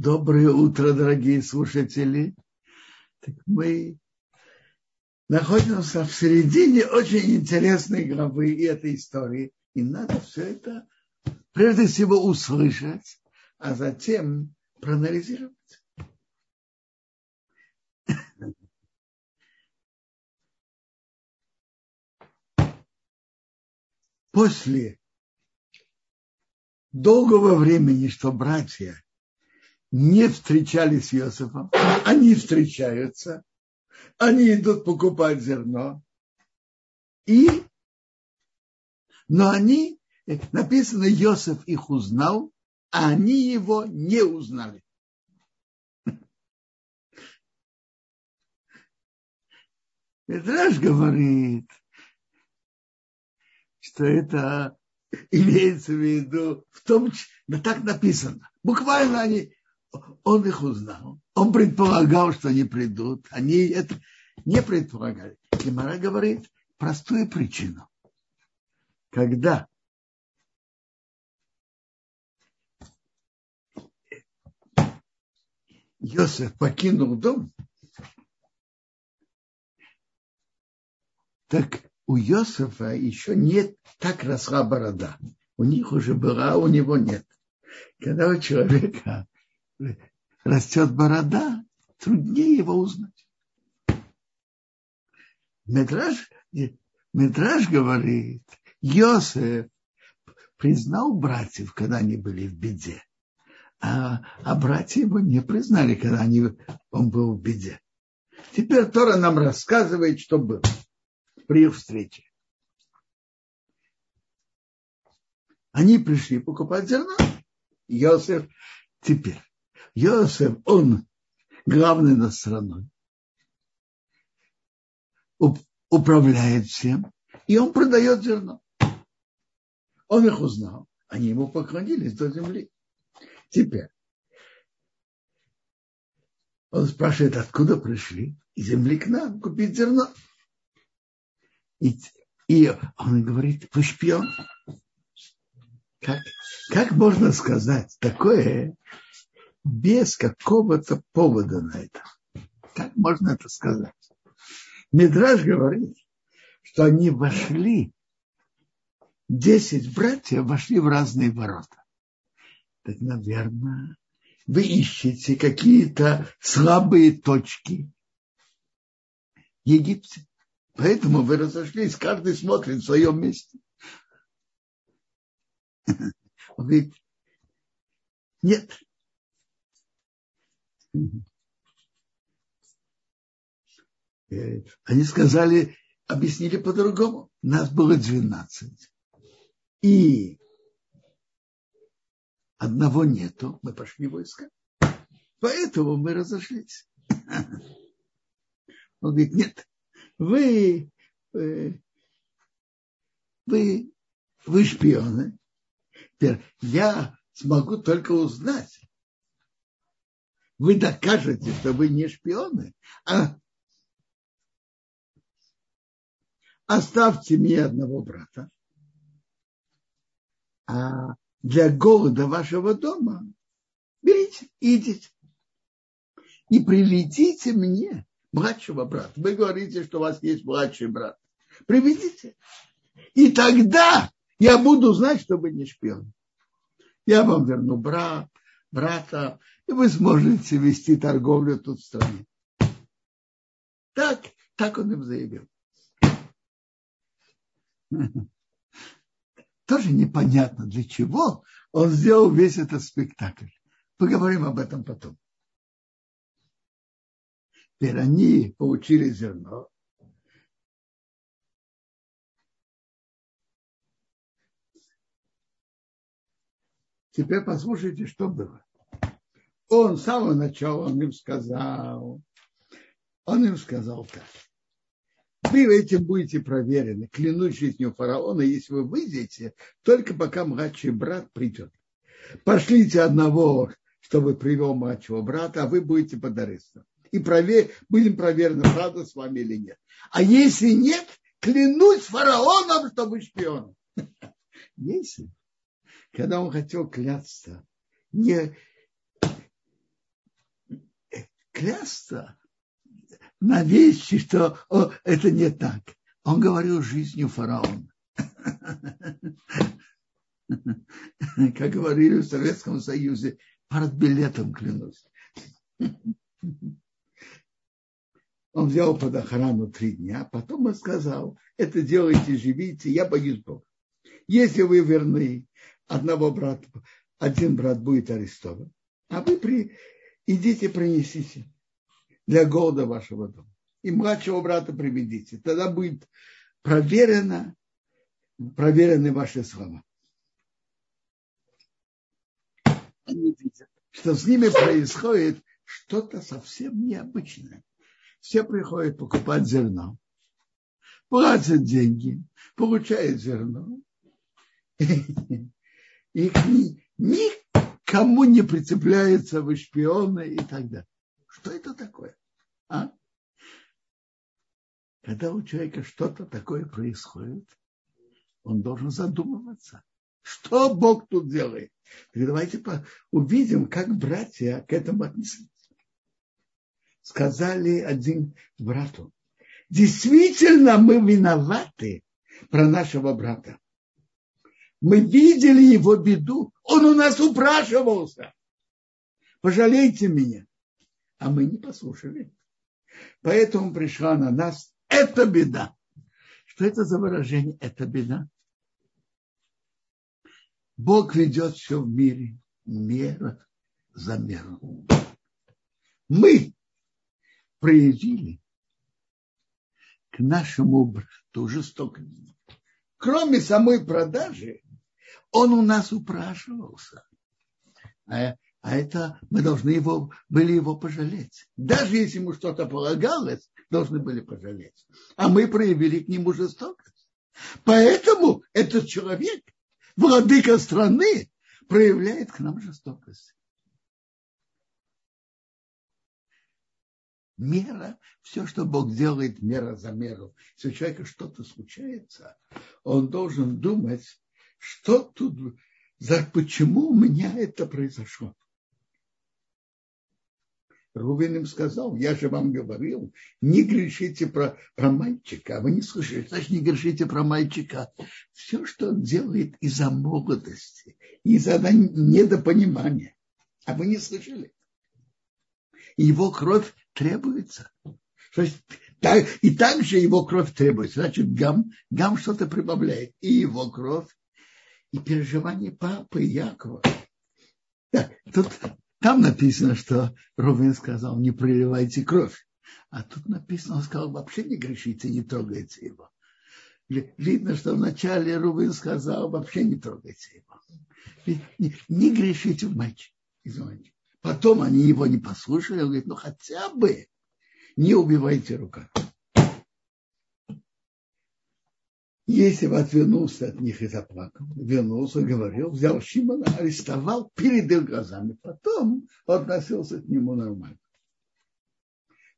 Доброе утро, дорогие слушатели. Так мы находимся в середине очень интересной главы этой истории. И надо все это прежде всего услышать, а затем проанализировать. После долгого времени, что братья не встречались с Иосифом, они встречаются, они идут покупать зерно, и, но они, написано, Иосиф их узнал, а они его не узнали. Петраш говорит, что это имеется в виду в том, да так написано. Буквально они он их узнал. Он предполагал, что они придут. Они это не предполагали. Гемора говорит простую причину. Когда Йосеф покинул дом, так у Йосефа еще нет так росла борода. У них уже была, а у него нет. Когда у человека растет борода, труднее его узнать. Медраж, Медраж говорит, Йосеф признал братьев, когда они были в беде, а, а братья его не признали, когда они, он был в беде. Теперь Тора нам рассказывает, что было при их встрече. Они пришли покупать зерно. Йосеф теперь Йосеф, он главный над страной, управляет всем, и он продает зерно. Он их узнал, они ему поклонились до земли. Теперь он спрашивает, откуда пришли? Из земли к нам купить зерно. И, и он говорит, вы шпион. Как, как можно сказать такое без какого-то повода на это. Как можно это сказать? Мидраж говорит, что они вошли, десять братьев вошли в разные ворота. Так, наверное, вы ищете какие-то слабые точки Египте. Поэтому вы разошлись, каждый смотрит в своем месте. Нет, они сказали, объяснили по-другому. Нас было 12. И одного нету, мы пошли войска. Поэтому мы разошлись. Он говорит, нет, вы, э, вы, вы шпионы. Теперь я смогу только узнать, вы докажете, что вы не шпионы, а оставьте мне одного брата, а для голода вашего дома берите, идите и приведите мне младшего брата. Вы говорите, что у вас есть младший брат. Приведите. И тогда я буду знать, что вы не шпион. Я вам верну брат, брата, и вы сможете вести торговлю тут в стране. Так, так он им заявил. Тоже непонятно, для чего он сделал весь этот спектакль. Поговорим об этом потом. Теперь они получили зерно. Теперь послушайте, что было он с самого начала он им сказал, он им сказал так. Вы этим будете проверены, клянусь жизнью фараона, если вы выйдете, только пока младший брат придет. Пошлите одного, чтобы привел младшего брата, а вы будете под. И провер... будем проверены, правда с вами или нет. А если нет, клянусь фараоном, что вы шпион. Если, когда он хотел клясться, не, клясться на вещи, что о, это не так. Он говорил жизнью фараона. Как говорили в Советском Союзе, билетом клянусь. Он взял под охрану три дня, потом он сказал, это делайте, живите, я боюсь Бога. Если вы верны, одного брата, один брат будет арестован, а вы при, идите принесите для голода вашего дома. И младшего брата приведите. Тогда будет проверено, проверены ваши слова. Они видят, что с ними происходит что-то совсем необычное. Все приходят покупать зерно, платят деньги, получают зерно. Их никому не прицепляется в шпионы и так далее. Что это такое? А? Когда у человека что-то такое происходит, он должен задумываться, что Бог тут делает. Так давайте увидим, как братья к этому отнеслись. Сказали один брату, действительно мы виноваты про нашего брата. Мы видели его беду, он у нас упрашивался. Пожалейте меня. А мы не послушали. Поэтому пришла на нас эта беда. Что это за выражение? Это беда. Бог ведет все в мире мера за меру. Мы проявили к нашему брату жестокость. Кроме самой продажи, он у нас упрашивался. А а это мы должны его, были его пожалеть. Даже если ему что-то полагалось, должны были пожалеть. А мы проявили к нему жестокость. Поэтому этот человек, владыка страны, проявляет к нам жестокость. Мера, все, что Бог делает, мера за меру. Если у человека что-то случается, он должен думать, что тут, за, почему у меня это произошло. Рувен им сказал, я же вам говорил, не грешите про, про мальчика. А вы не слышали, значит, не грешите про мальчика. Все, что он делает из-за молодости, из-за недопонимания. А вы не слышали? Его кровь требуется. То есть, так, и также его кровь требуется. Значит, гам, гам что-то прибавляет. И его кровь, и переживание папы Якова. Так, тут там написано, что Рувен сказал, не проливайте кровь. А тут написано, он сказал, вообще не грешите, не трогайте его. Видно, что вначале Рувен сказал, вообще не трогайте его. Не, грешите в мальчик. Потом они его не послушали, он говорит, ну хотя бы не убивайте руками. Если бы отвернулся от них и заплакал, вернулся, говорил, взял Шимона, арестовал перед их глазами, потом относился к нему нормально.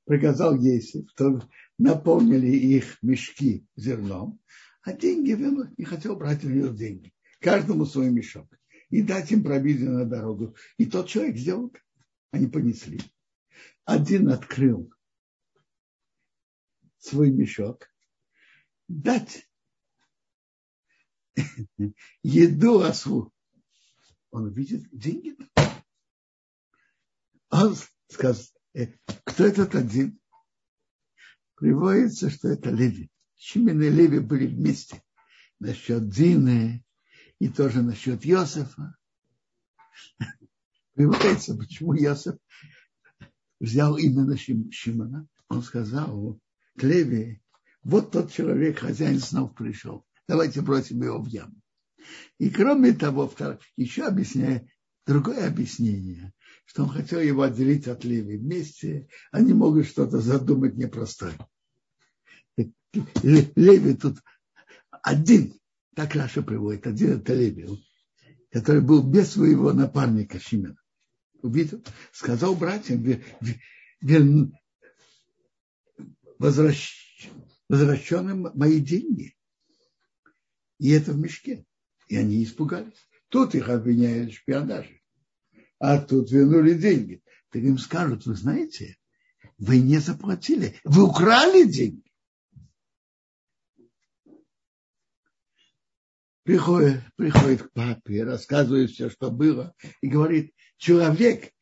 Приказал Есиф, что наполнили их мешки зерном, а деньги вернуть не хотел брать у них деньги. Каждому свой мешок. И дать им провизию на дорогу. И тот человек сделал, они понесли. Один открыл свой мешок, дать еду ослу. Он видит деньги. Он сказал, «Э, кто этот один? Приводится, что это Леви. Шимин и Леви были вместе. Насчет Дины и тоже насчет Йосифа. Приводится, почему Йосиф взял именно Шимона. Он сказал Леви, вот тот человек, хозяин снов пришел давайте бросим его в яму. И кроме того, еще объясняет другое объяснение, что он хотел его отделить от Леви. Вместе они могут что-то задумать непростое. Леви тут один, так Раша приводит, один это Леви, который был без своего напарника Шимена. Увидел, сказал братьям, возвращ, возвращенным мои деньги. И это в мешке. И они испугались. Тут их обвиняют в шпионаже. А тут вернули деньги. Так им скажут, вы знаете, вы не заплатили, вы украли деньги. Приходит, приходит к папе, рассказывает все, что было, и говорит, человек,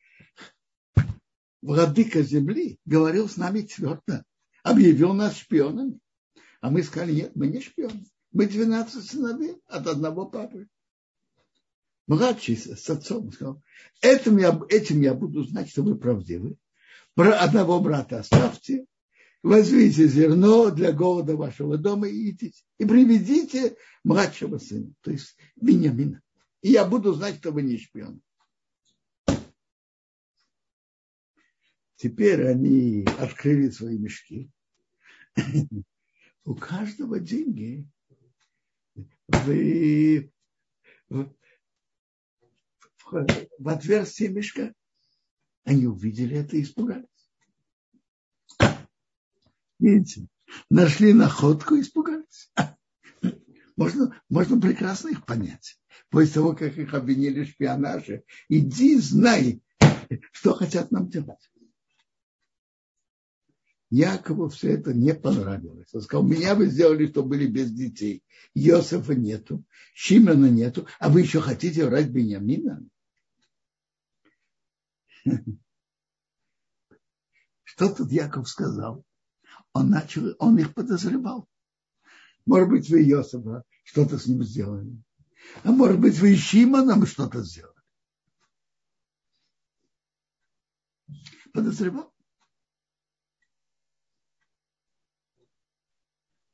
владыка земли, говорил с нами твердо, объявил нас шпионами. А мы сказали, нет, мы не шпионы. Мы 12 сыновей от одного папы. Младший с отцом сказал, этим я, этим я буду знать, что вы правдивы. Про одного брата оставьте, возьмите зерно для голода вашего дома и идите. И приведите младшего сына, то есть Бениамина. И я буду знать, что вы не шпион. Теперь они открыли свои мешки. У каждого деньги в, в, в, отверстие мешка. Они увидели это и испугались. Видите, нашли находку и испугались. Можно, можно прекрасно их понять. После того, как их обвинили в шпионаже, иди, знай, что хотят нам делать. Якову все это не понравилось. Он сказал, меня вы сделали, что были без детей. Иосифа нету, Шимона нету, а вы еще хотите врать Бениамина? Что тут Яков сказал? Он начал, он их подозревал. Может быть, вы Иосифа что-то с ним сделали. А может быть, вы Шимоном что-то сделали. Подозревал.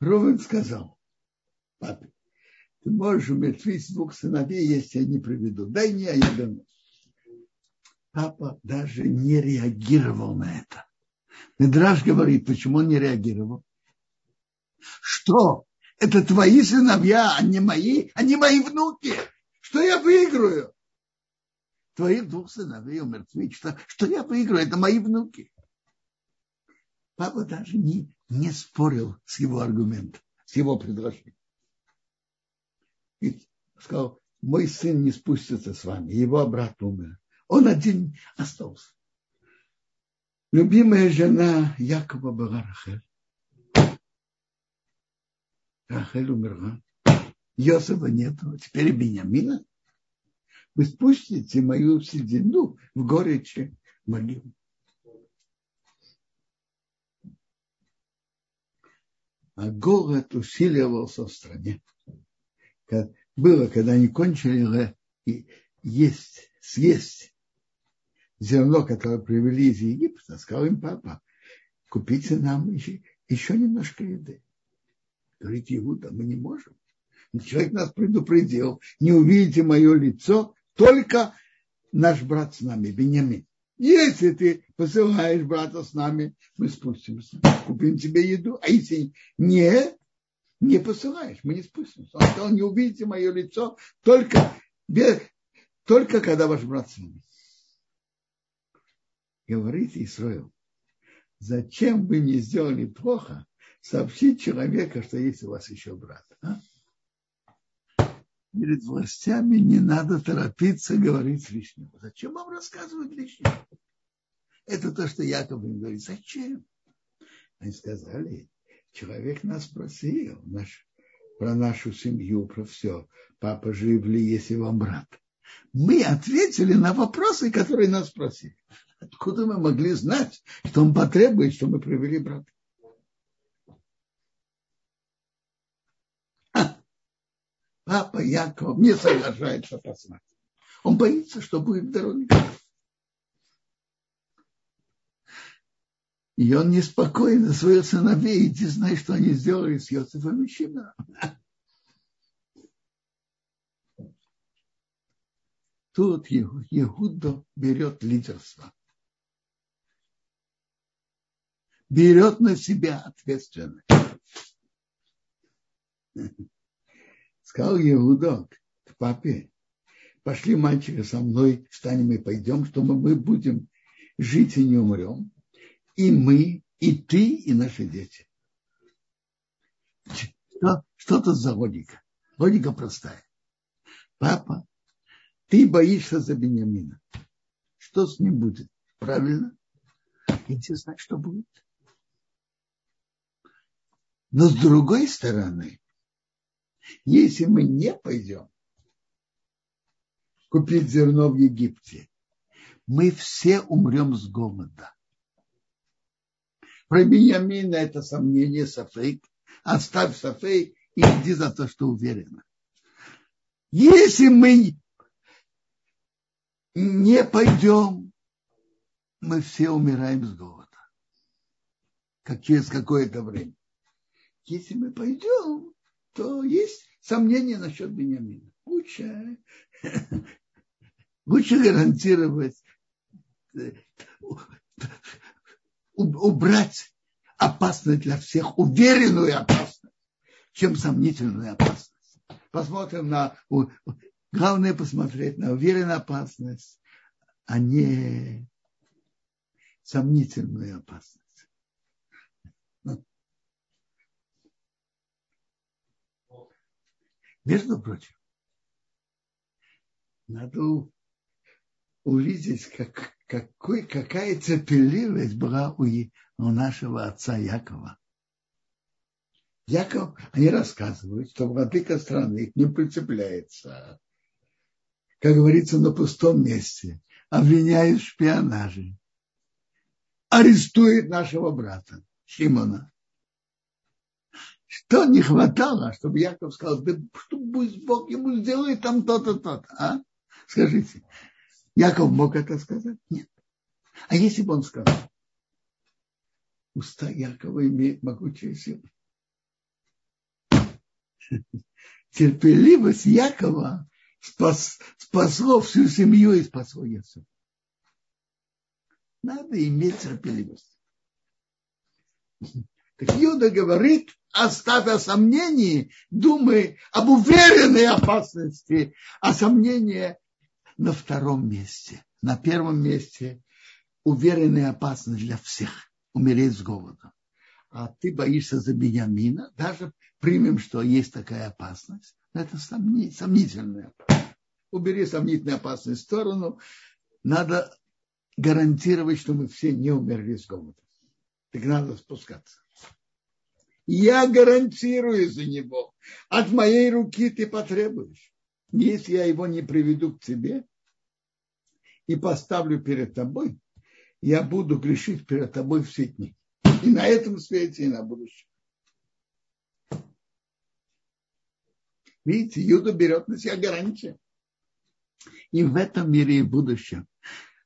Ровен сказал, папе, ты можешь умертвить двух сыновей, если я не приведу. Дай мне, а я вернусь. Папа даже не реагировал на это. Медраж говорит, почему он не реагировал? Что? Это твои сыновья, а не мои, а не мои внуки. Что я выиграю? Твоих двух сыновей умертвить. Что, что я выиграю? Это мои внуки. Папа даже не, не спорил с его аргументом, с его предложением. И сказал, мой сын не спустится с вами, его брат умер. Он один остался. Любимая жена Якова была Рахель. Рахель умерла. Йосифа нету, теперь Бениамина. Вы спустите мою седину в горечи могилу. А голод усиливался в стране. Было, когда они кончили есть, съесть зерно, которое привели из Египта, сказал им папа, купите нам еще, еще немножко еды. Говорит, Иуда, мы не можем. Человек нас предупредил, не увидите мое лицо, только наш брат с нами, Бенямин. Если ты посылаешь брата с нами, мы спустимся, купим тебе еду. А если не, не посылаешь, мы не спустимся. Он сказал, не увидите мое лицо, только, только когда ваш брат с нами. Говорит Исраил, зачем вы мне сделали плохо сообщить человека, что есть у вас еще брат? А? Перед властями не надо торопиться говорить лишнего. Зачем вам рассказывать лишнего? Это то, что Яков им говорит. Зачем? Они сказали, человек нас просил наш, про нашу семью, про все. Папа, жив ли, если вам брат? Мы ответили на вопросы, которые нас спросили. Откуда мы могли знать, что он потребует, что мы привели брата? Папа Яков не соглашается послать. Он боится, что будет дороги. И он неспокоен за своих сыновей, и ты знаешь, что они сделали с Йосифом и. Тут Иуда берет лидерство. Берет на себя ответственность. Сказал Иуда к папе, пошли мальчика со мной, встанем и пойдем, что мы, мы будем жить и не умрем. И мы, и ты, и наши дети. Что, что тут за логика? Логика простая. Папа, ты боишься за Бениамина. Что с ним будет? Правильно? Интересно, что будет. Но с другой стороны, если мы не пойдем купить зерно в Египте, мы все умрем с голода. Про Бениамина это сомнение, Сафейк. Оставь Сафейк и иди за то, что уверена. Если мы не пойдем, мы все умираем с голода. Как через какое-то время. Если мы пойдем, то есть сомнения насчет Бениамина. Лучше, лучше гарантировать, э, убрать опасность для всех, уверенную опасность, чем сомнительную опасность. Посмотрим на... Главное посмотреть на уверенную опасность, а не сомнительную опасность. Между прочим, надо увидеть, как, какой, какая терпеливость была у, у нашего отца Якова. Яков, они рассказывают, что владыка страны к ним прицепляется, как говорится, на пустом месте, обвиняет в шпионаже, арестует нашего брата Шимона. Что не хватало, чтобы Яков сказал, да что пусть Бог ему сделает там то-то, то-то, а? Скажите, Яков мог это сказать? Нет. А если бы он сказал, уста Якова имеют могучую силу. Терпеливость Якова спас, спасло всю семью и спасло Ясу. Надо иметь терпеливость. Так Юда говорит, оставь о сомнении, думай об уверенной опасности, а сомнение на втором месте. На первом месте уверенная опасность для всех умереть с голода. А ты боишься за Бениамина, даже примем, что есть такая опасность, но это сомнительная опасность. Убери сомнительную опасность в сторону, надо гарантировать, что мы все не умерли с голода. Так надо спускаться. Я гарантирую за него. От моей руки ты потребуешь. Если я его не приведу к тебе и поставлю перед тобой, я буду грешить перед тобой все дни. И на этом свете, и на будущем. Видите, Юда берет на себя гарантию. И в этом мире и в будущем.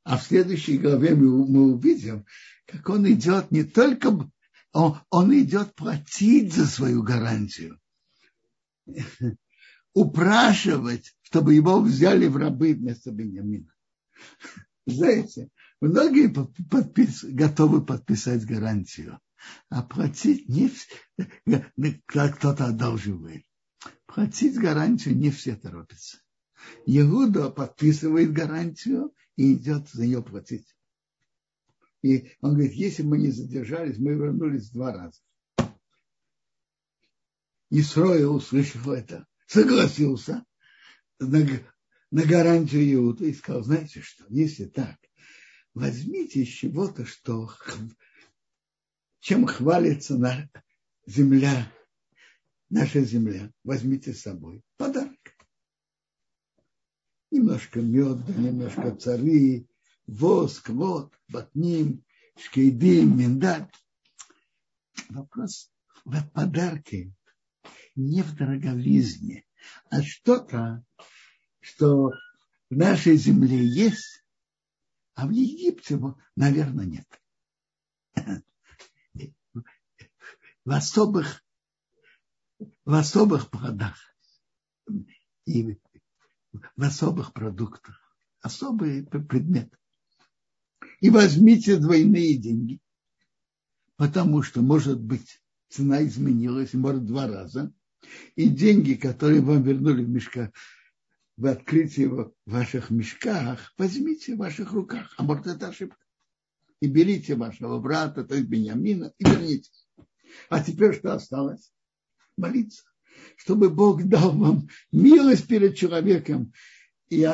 А в следующей главе мы, мы увидим, как он идет не только, он, он идет платить за свою гарантию, упрашивать, чтобы его взяли в рабы вместо Бениамина. Знаете, многие подпис, готовы подписать гарантию, а платить не как кто-то одалживает. Платить гарантию не все торопятся. Иуда подписывает гарантию и идет за нее платить. И он говорит, если мы не задержались, мы вернулись два раза. И Исроил, услышав это, согласился на, на гарантию Иуда и сказал, знаете что, если так, возьмите из чего-то, что чем хвалится на земля наша земля, возьмите с собой подарок. Немножко меда, немножко цари, воск, вот, батним, шкейдим, миндаль. Вопрос в подарке не в дороговизне, а что-то, что в нашей земле есть, а в Египте, наверное, нет. В особых в особых плодах и в особых продуктах, особый предмет. И возьмите двойные деньги, потому что, может быть, цена изменилась, может, два раза, и деньги, которые вам вернули в мешках, в открытии в ваших мешках, возьмите в ваших руках, а может, это ошибка. И берите вашего брата, то есть Бениамина, и вернитесь. А теперь что осталось? молиться, чтобы Бог дал вам милость перед человеком и,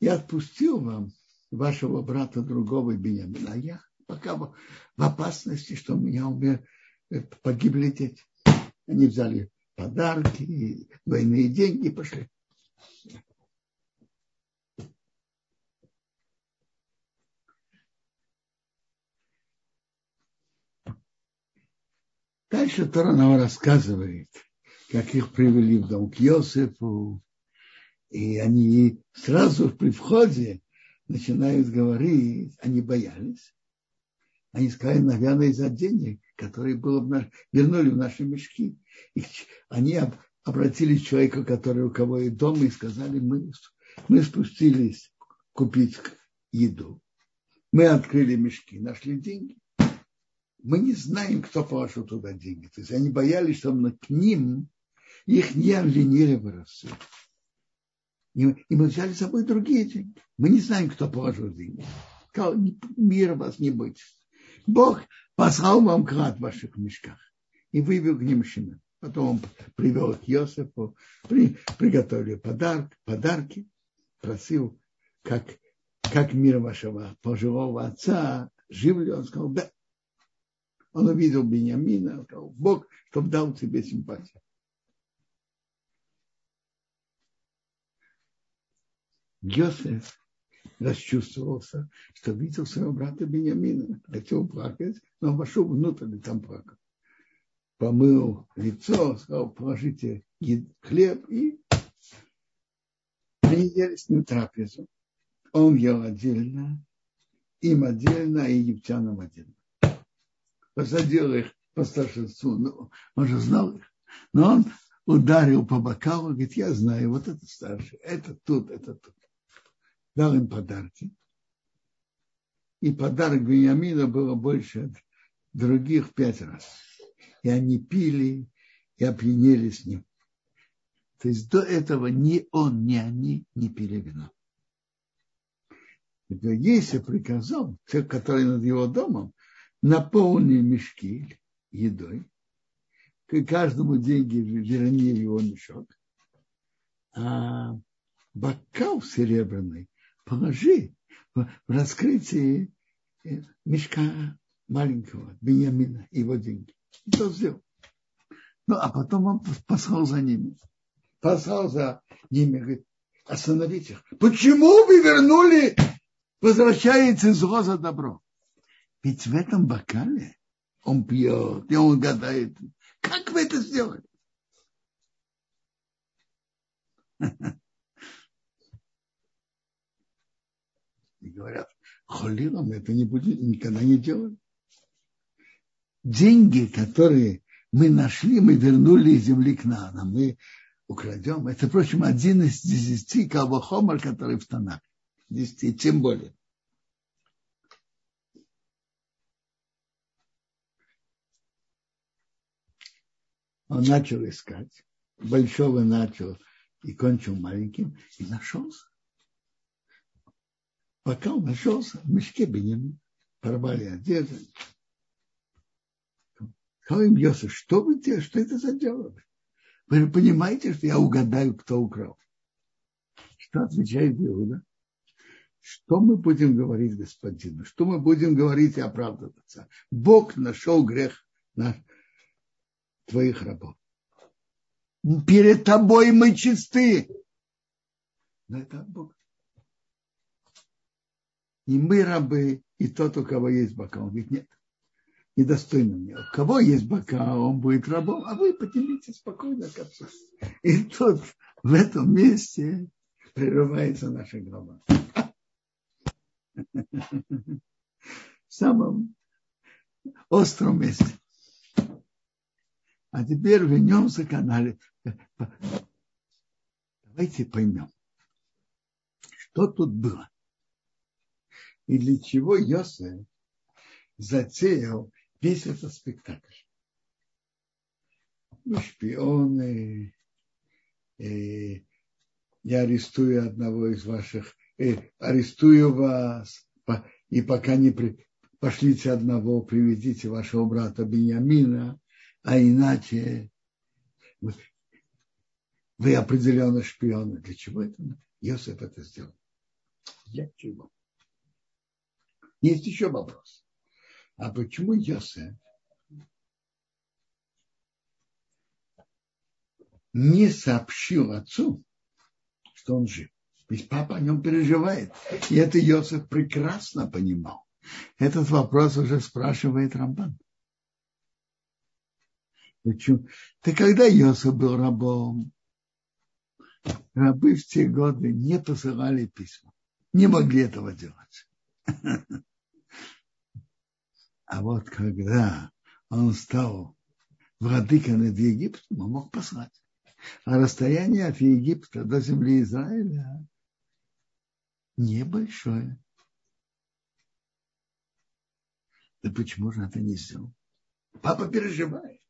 и отпустил вам вашего брата другого Бениамина. А я пока в опасности, что у меня умер, э, погибли дети. Они взяли подарки, двойные деньги пошли. Дальше Тора нам рассказывает, как их привели в дом к Йосифу, и они сразу при входе начинают говорить, они боялись. Они сказали, наверное, из-за денег, которые было в наш... вернули в наши мешки. И они обратились к человеку, который у кого и дома, и сказали, мы, мы спустились купить еду. Мы открыли мешки, нашли деньги мы не знаем, кто положил туда деньги. То есть они боялись, что к ним их не обвинили бы рассуд. И, мы взяли с собой другие деньги. Мы не знаем, кто положил деньги. Сказал, мира вас не бойтесь. Бог послал вам клад в ваших мешках и вывел к ним щенок. Потом он привел к Йосифу, при, приготовили подарок, подарки, просил, как, как мир вашего пожилого отца, жив ли он, сказал, да, он увидел Бениамина, сказал, Бог, чтобы дал тебе симпатию. Йосеф расчувствовался, что видел своего брата Бениамина. Хотел плакать, но вошел внутрь и там плакал. Помыл лицо, сказал, положите хлеб, и они ели с ним трапезу. Он ел отдельно, им отдельно, а египтянам отдельно посадил их по старшинству. Ну, он же знал их. Но он ударил по бокалу, говорит, я знаю, вот это старший, это тут, это тут. Дал им подарки. И подарок Бениамина было больше других пять раз. И они пили и опьянели с ним. То есть до этого ни он, ни они не пили вино. Если приказал, человек, который над его домом, наполни мешки едой, к каждому деньги верни его мешок, а бокал серебряный положи в раскрытие э, мешка маленького Беньямина, его деньги. И то сделал. Ну, а потом он послал за ними. Послал за ними, говорит, остановите их. Почему вы вернули, возвращается зло за добро? Ведь в этом бокале он пьет, и он гадает, как вы это сделали? Говорят, холилом это не будет, никогда не делали. Деньги, которые мы нашли, мы вернули из земли к нам, мы украдем. Это, впрочем, один из десяти калбахомар, который в Танах. Десяти, тем более. Он начал искать, большого начал и кончил маленьким, и нашелся. Пока он нашелся, в мешке Бенемин порвали одежду. Сказал им Йосиф, что вы делаете, что это за дело? Вы понимаете, что я угадаю, кто украл? Что отвечает Иуда? Что мы будем говорить господину? Что мы будем говорить и оправдываться? Бог нашел грех наш, твоих рабов. Перед тобой мы чисты. Но это от Бога. И мы рабы, и тот, у кого есть бока. Он говорит, нет, недостойно мне. У кого есть бока, он будет рабом, а вы поднимитесь спокойно к отцу. И тут в этом месте прерывается наша глава. В самом остром месте. А теперь вернемся к анализу. Давайте поймем, что тут было. И для чего Йосеф затеял весь этот спектакль. Ну, шпионы, э, я арестую одного из ваших, э, арестую вас, и пока не при, пошлите одного, приведите вашего брата Беньямина, а иначе вы, вы определенно шпионы. Для чего это? Йосиф это сделал. Для чего? Есть еще вопрос. А почему Йосеф не сообщил отцу, что он жив? Ведь папа о нем переживает. И это Йосеф прекрасно понимал. Этот вопрос уже спрашивает Рамбан. Почему? Ты когда Йосеф был рабом, рабы в те годы не посылали письма. Не могли этого делать. А вот когда он стал владыкой над Египтом, он мог послать. А расстояние от Египта до земли Израиля небольшое. Да почему же это не сделал? Папа переживает.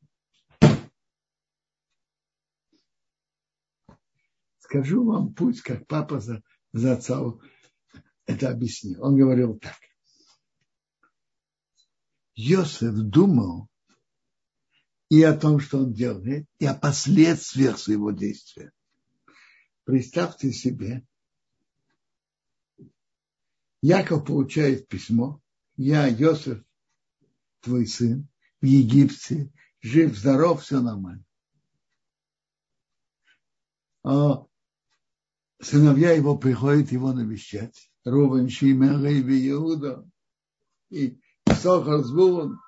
Скажу вам путь, как папа за, за отца это объяснил. Он говорил так. Йосеф думал и о том, что он делает, и о последствиях своего действия. Представьте себе, Яков получает письмо, я, Йосеф, твой сын, в Египте, жив, здоров, все нормально. А сыновья его приходят его навещать. Рубен, Шимен, Леви, Иуда и Сохар Звулон.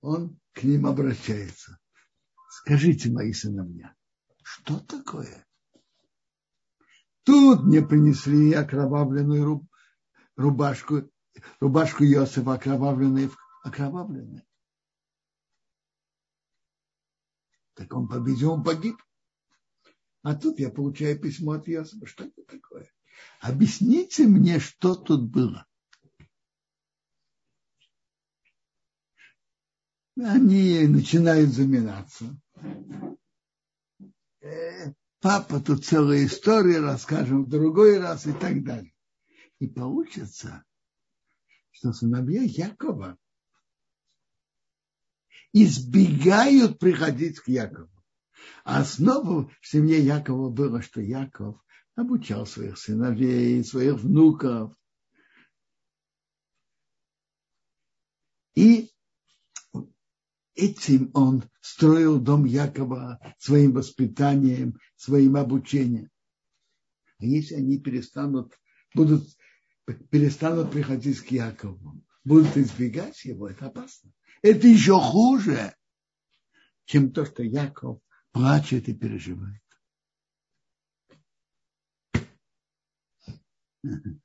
Он к ним обращается. Скажите, мои сыновья, что такое? Тут мне принесли окровавленную рубашку, рубашку Иосифа, окровавленную, окровавленную. Так он победил, он погиб. А тут я получаю письмо от Иосифа. Что это такое? Объясните мне, что тут было. Они начинают заминаться. Э, папа, тут целая история, расскажем в другой раз и так далее. И получится, что сыновья Якова избегают приходить к Якову. А основа в семье Якова было, что Яков обучал своих сыновей, своих внуков. И этим он строил дом Якова своим воспитанием, своим обучением. А если они перестанут, будут, перестанут приходить к Якову, будут избегать его, это опасно. Это еще хуже, чем то, что Яков плачет и переживает.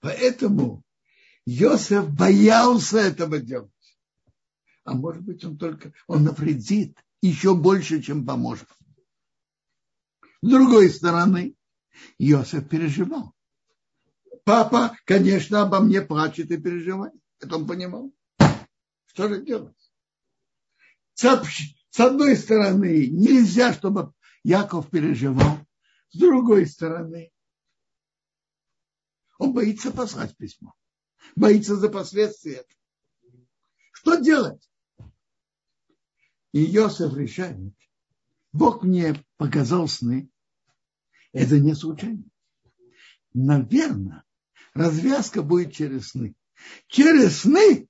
Поэтому Йосеф боялся этого делать. А может быть, он только, он навредит еще больше, чем поможет. С другой стороны, Йосеф переживал. Папа, конечно, обо мне плачет и переживает. Это он понимал. Что же делать? С одной стороны, нельзя, чтобы Яков переживал. С другой стороны, он боится послать письмо. Боится за последствия. Что делать? И Йосеф решает. Бог мне показал сны. Это не случайно. Наверное, развязка будет через сны. Через сны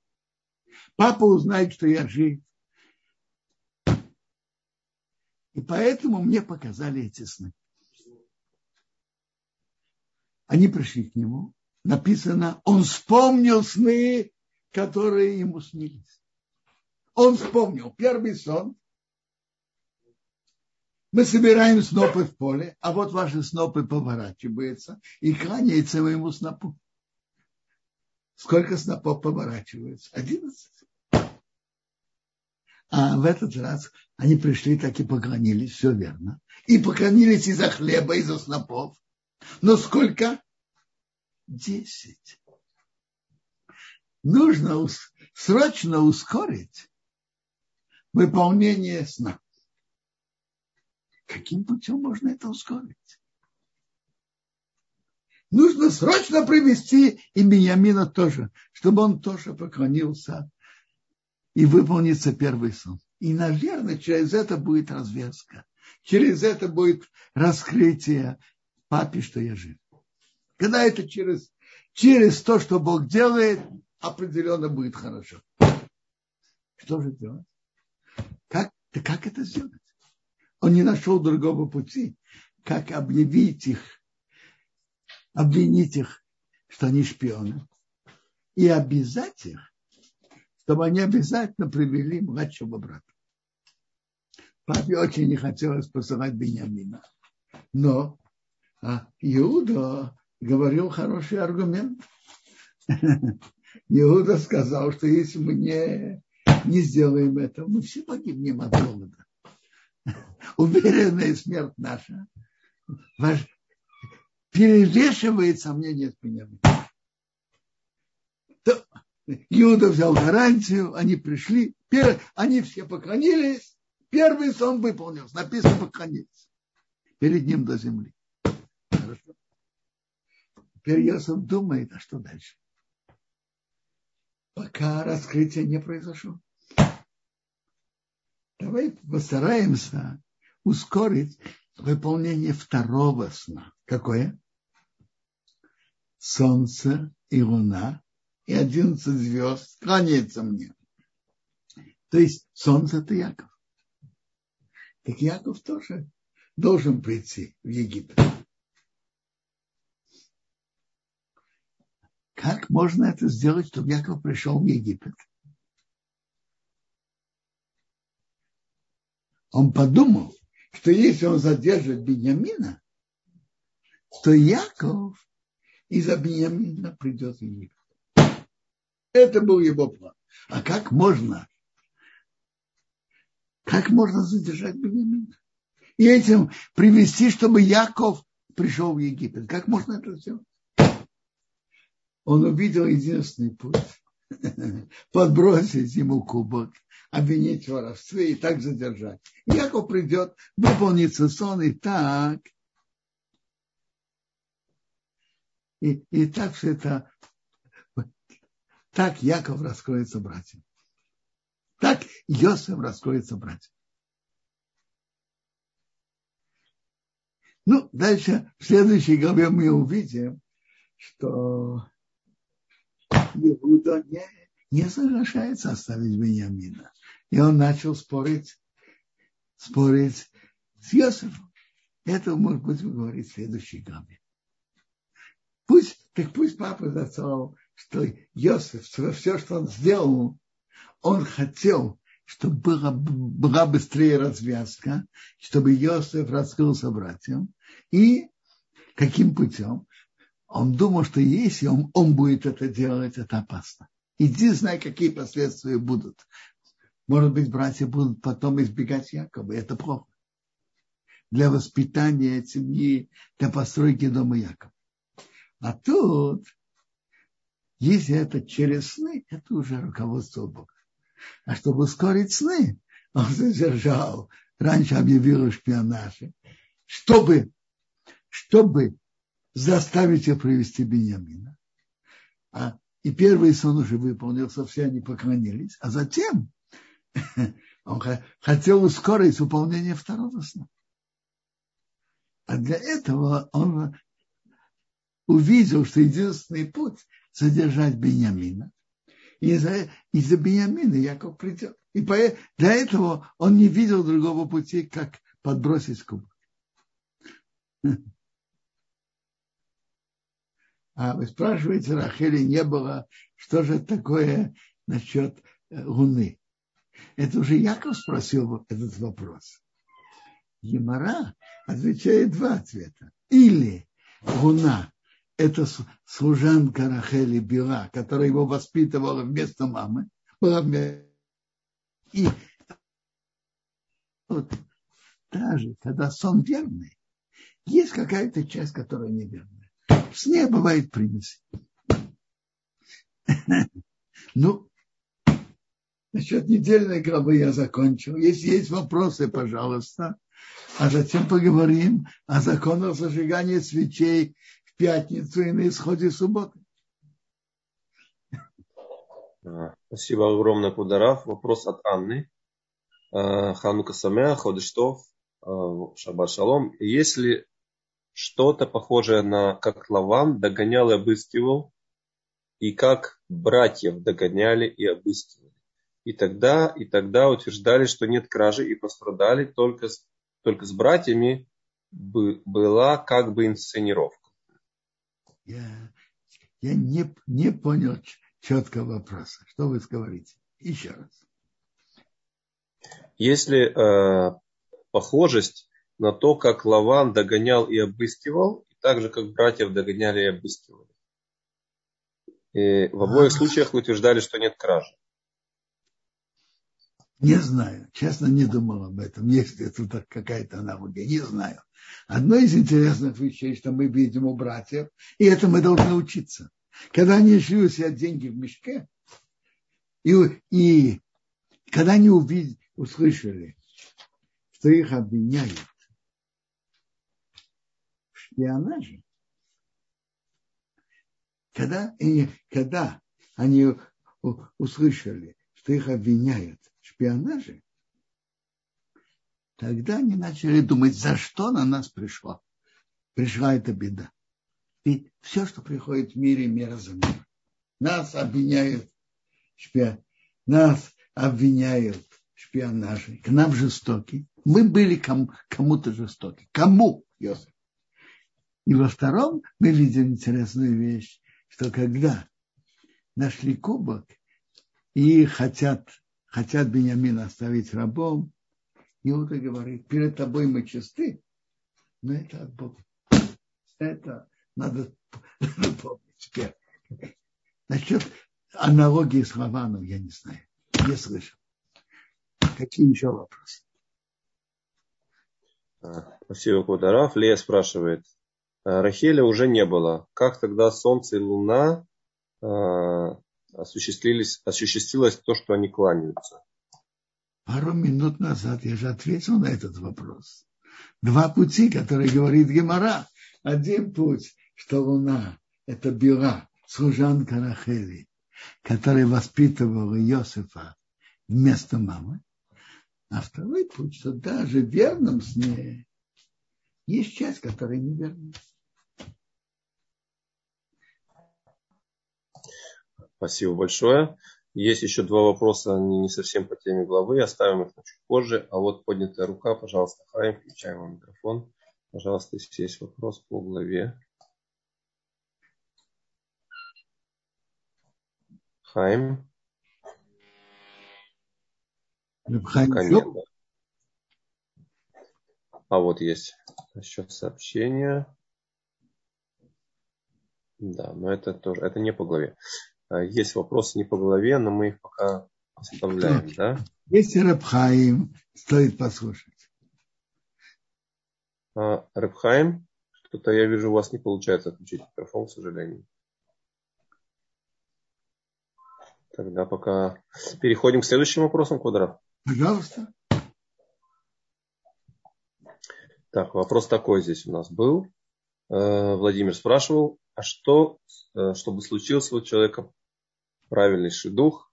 папа узнает, что я жив. И поэтому мне показали эти сны. Они пришли к нему. Написано, он вспомнил сны, которые ему снились. Он вспомнил первый сон. Мы собираем снопы в поле, а вот ваши снопы поворачиваются и кланяется моему снопу. Сколько снопов поворачивается? Одиннадцать. А в этот раз они пришли, так и поклонились, все верно. И поклонились из-за хлеба, из-за снопов. Но сколько? Десять. Нужно срочно ускорить выполнение сна. Каким путем можно это ускорить? Нужно срочно привести и Бениамина тоже, чтобы он тоже поклонился и выполнится первый сон. И, наверное, через это будет развязка. Через это будет раскрытие папе, что я жив. Когда это через, через то, что Бог делает, определенно будет хорошо. Что же делать? Как, да как это сделать? Он не нашел другого пути, как объявить их, обвинить их, что они шпионы, и обязать их, чтобы они обязательно привели младшего брата. Папе очень не хотелось посылать Бениамина. Но а Иуда говорил хороший аргумент. Иуда сказал, что если мы не, не сделаем это, мы все погибнем от голода. Уверенная смерть наша ваш, перевешивает сомнения с Бениамином. Иуда взял гарантию, они пришли, они все поклонились, первый сон выполнился, написано поклонились перед ним до земли. Теперь Йосиф думает, а что дальше? Пока раскрытие не произошло. Давай постараемся ускорить выполнение второго сна. Какое? Солнце и луна и одиннадцать звезд кланяются мне. То есть солнце это Яков. Так Яков тоже должен прийти в Египет. Как можно это сделать, чтобы Яков пришел в Египет? Он подумал, что если он задержит Бениамина, то Яков из-за Бениамина придет в Египет. Это был его план. А как можно? Как можно задержать Бениамина? И этим привести, чтобы Яков пришел в Египет. Как можно это сделать? Он увидел единственный путь. Подбросить ему кубок, обвинить в воровстве и так задержать. Яков придет, выполнится сон и так. И, и так все это так Яков раскроется братьям. Так Йосеф раскроется братьям. Ну, дальше в следующей главе мы увидим, что Иуда не, не соглашается оставить Бениамина. И он начал спорить, спорить с Йосифом. Это, может быть, говорить в следующей главе. Пусть, так пусть папа зацеловал что Йосиф, все, что он сделал, он хотел, чтобы была, была быстрее развязка, чтобы Йосиф раскрылся братьям. И каким путем? Он думал, что если он, он будет это делать, это опасно. Иди, знай, какие последствия будут. Может быть, братья будут потом избегать Якова. Это плохо. Для воспитания семьи, для постройки дома Якова. А тут если это через сны, это уже руководство Бога. А чтобы ускорить сны, он задержал, раньше объявил о шпионаже, чтобы, чтобы заставить их привести Бениамина. А, и первый сон уже выполнился, все они поклонились. А затем он хотел ускорить выполнение второго сна. А для этого он увидел, что единственный путь задержать Бениамина. И из-за из Бениамина Яков придет. И для этого он не видел другого пути, как подбросить кубок. А вы спрашиваете, Рахели не было, что же такое насчет э, Луны? Это уже Яков спросил этот вопрос. Емара отвечает два ответа. Или Луна это служанка Рахели Била, которая его воспитывала вместо мамы, была и вот даже когда сон верный, есть какая-то часть, которая неверная. В сне бывает примеси. Ну, насчет недельной главы я закончил. Если есть вопросы, пожалуйста. А затем поговорим о законах зажигания свечей пятницу и на исходе субботы. Спасибо огромное, Кударав. Вопрос от Анны. Э, Ханука Самеа, Ходыштов, э, Шаббат Шалом. Если что-то похожее на как Лаван догонял и обыскивал и как братьев догоняли и обыскивали. И тогда, и тогда утверждали, что нет кражи, и пострадали только с, только с братьями была как бы инсценировка. Я, я не, не понял четко вопроса. Что вы говорите? Еще раз. Если э, похожесть на то, как Лаван догонял и обыскивал, и так же, как братьев догоняли и обыскивали. И в обоих случаях утверждали, что нет кражи. Не знаю, честно не думал об этом. Есть тут какая-то аналогия, не знаю. Одно из интересных вещей, что мы видим у братьев, и это мы должны учиться. Когда они шли у себя деньги в мешке, и, и когда они увидели, услышали, что их обвиняют шпионаже, когда, и, когда они услышали, что их обвиняют в шпионаже, тогда они начали думать, за что на нас пришло. Пришла эта беда. И все, что приходит в мире, мера за мир. Нас обвиняют шпион, нас обвиняют в к нам жестоки. Мы были кому- кому-то жестоки. Кому, Йосиф? И во втором мы видим интересную вещь, что когда нашли кубок и хотят, хотят Бениамина оставить рабом, Иуда говорит, перед тобой мы чисты, но это от Бога. Это надо, помнить теперь. Насчет аналогии с Лаваном я не знаю, не слышал. Какие еще вопросы? Спасибо, Кударав. Лея спрашивает. Рахеля уже не было. Как тогда солнце и луна осуществились, осуществилось то, что они кланяются? Пару минут назад я же ответил на этот вопрос. Два пути, которые говорит Гемора. Один путь, что луна – это Била, служанка Рахели, которая воспитывала Иосифа вместо мамы. А второй путь, что даже в верном сне есть часть, которая неверна. Спасибо большое. Есть еще два вопроса, они не совсем по теме главы, оставим их на чуть позже. А вот поднятая рука, пожалуйста, Хайм, включаем вам микрофон. Пожалуйста, если есть вопрос по главе. Хайм. Хайм А вот есть еще сообщение. Да, но это тоже, это не по главе. А, есть вопросы не по голове, но мы их пока оставляем, да? Если Рабхаим, стоит послушать. А, Рабхаим, что-то я вижу, у вас не получается отключить микрофон, к сожалению. Тогда пока переходим к следующим вопросам, Квадрат. Пожалуйста. Так, вопрос такой здесь у нас был. Э, Владимир спрашивал, а что, э, чтобы случился у человека правильный шедух,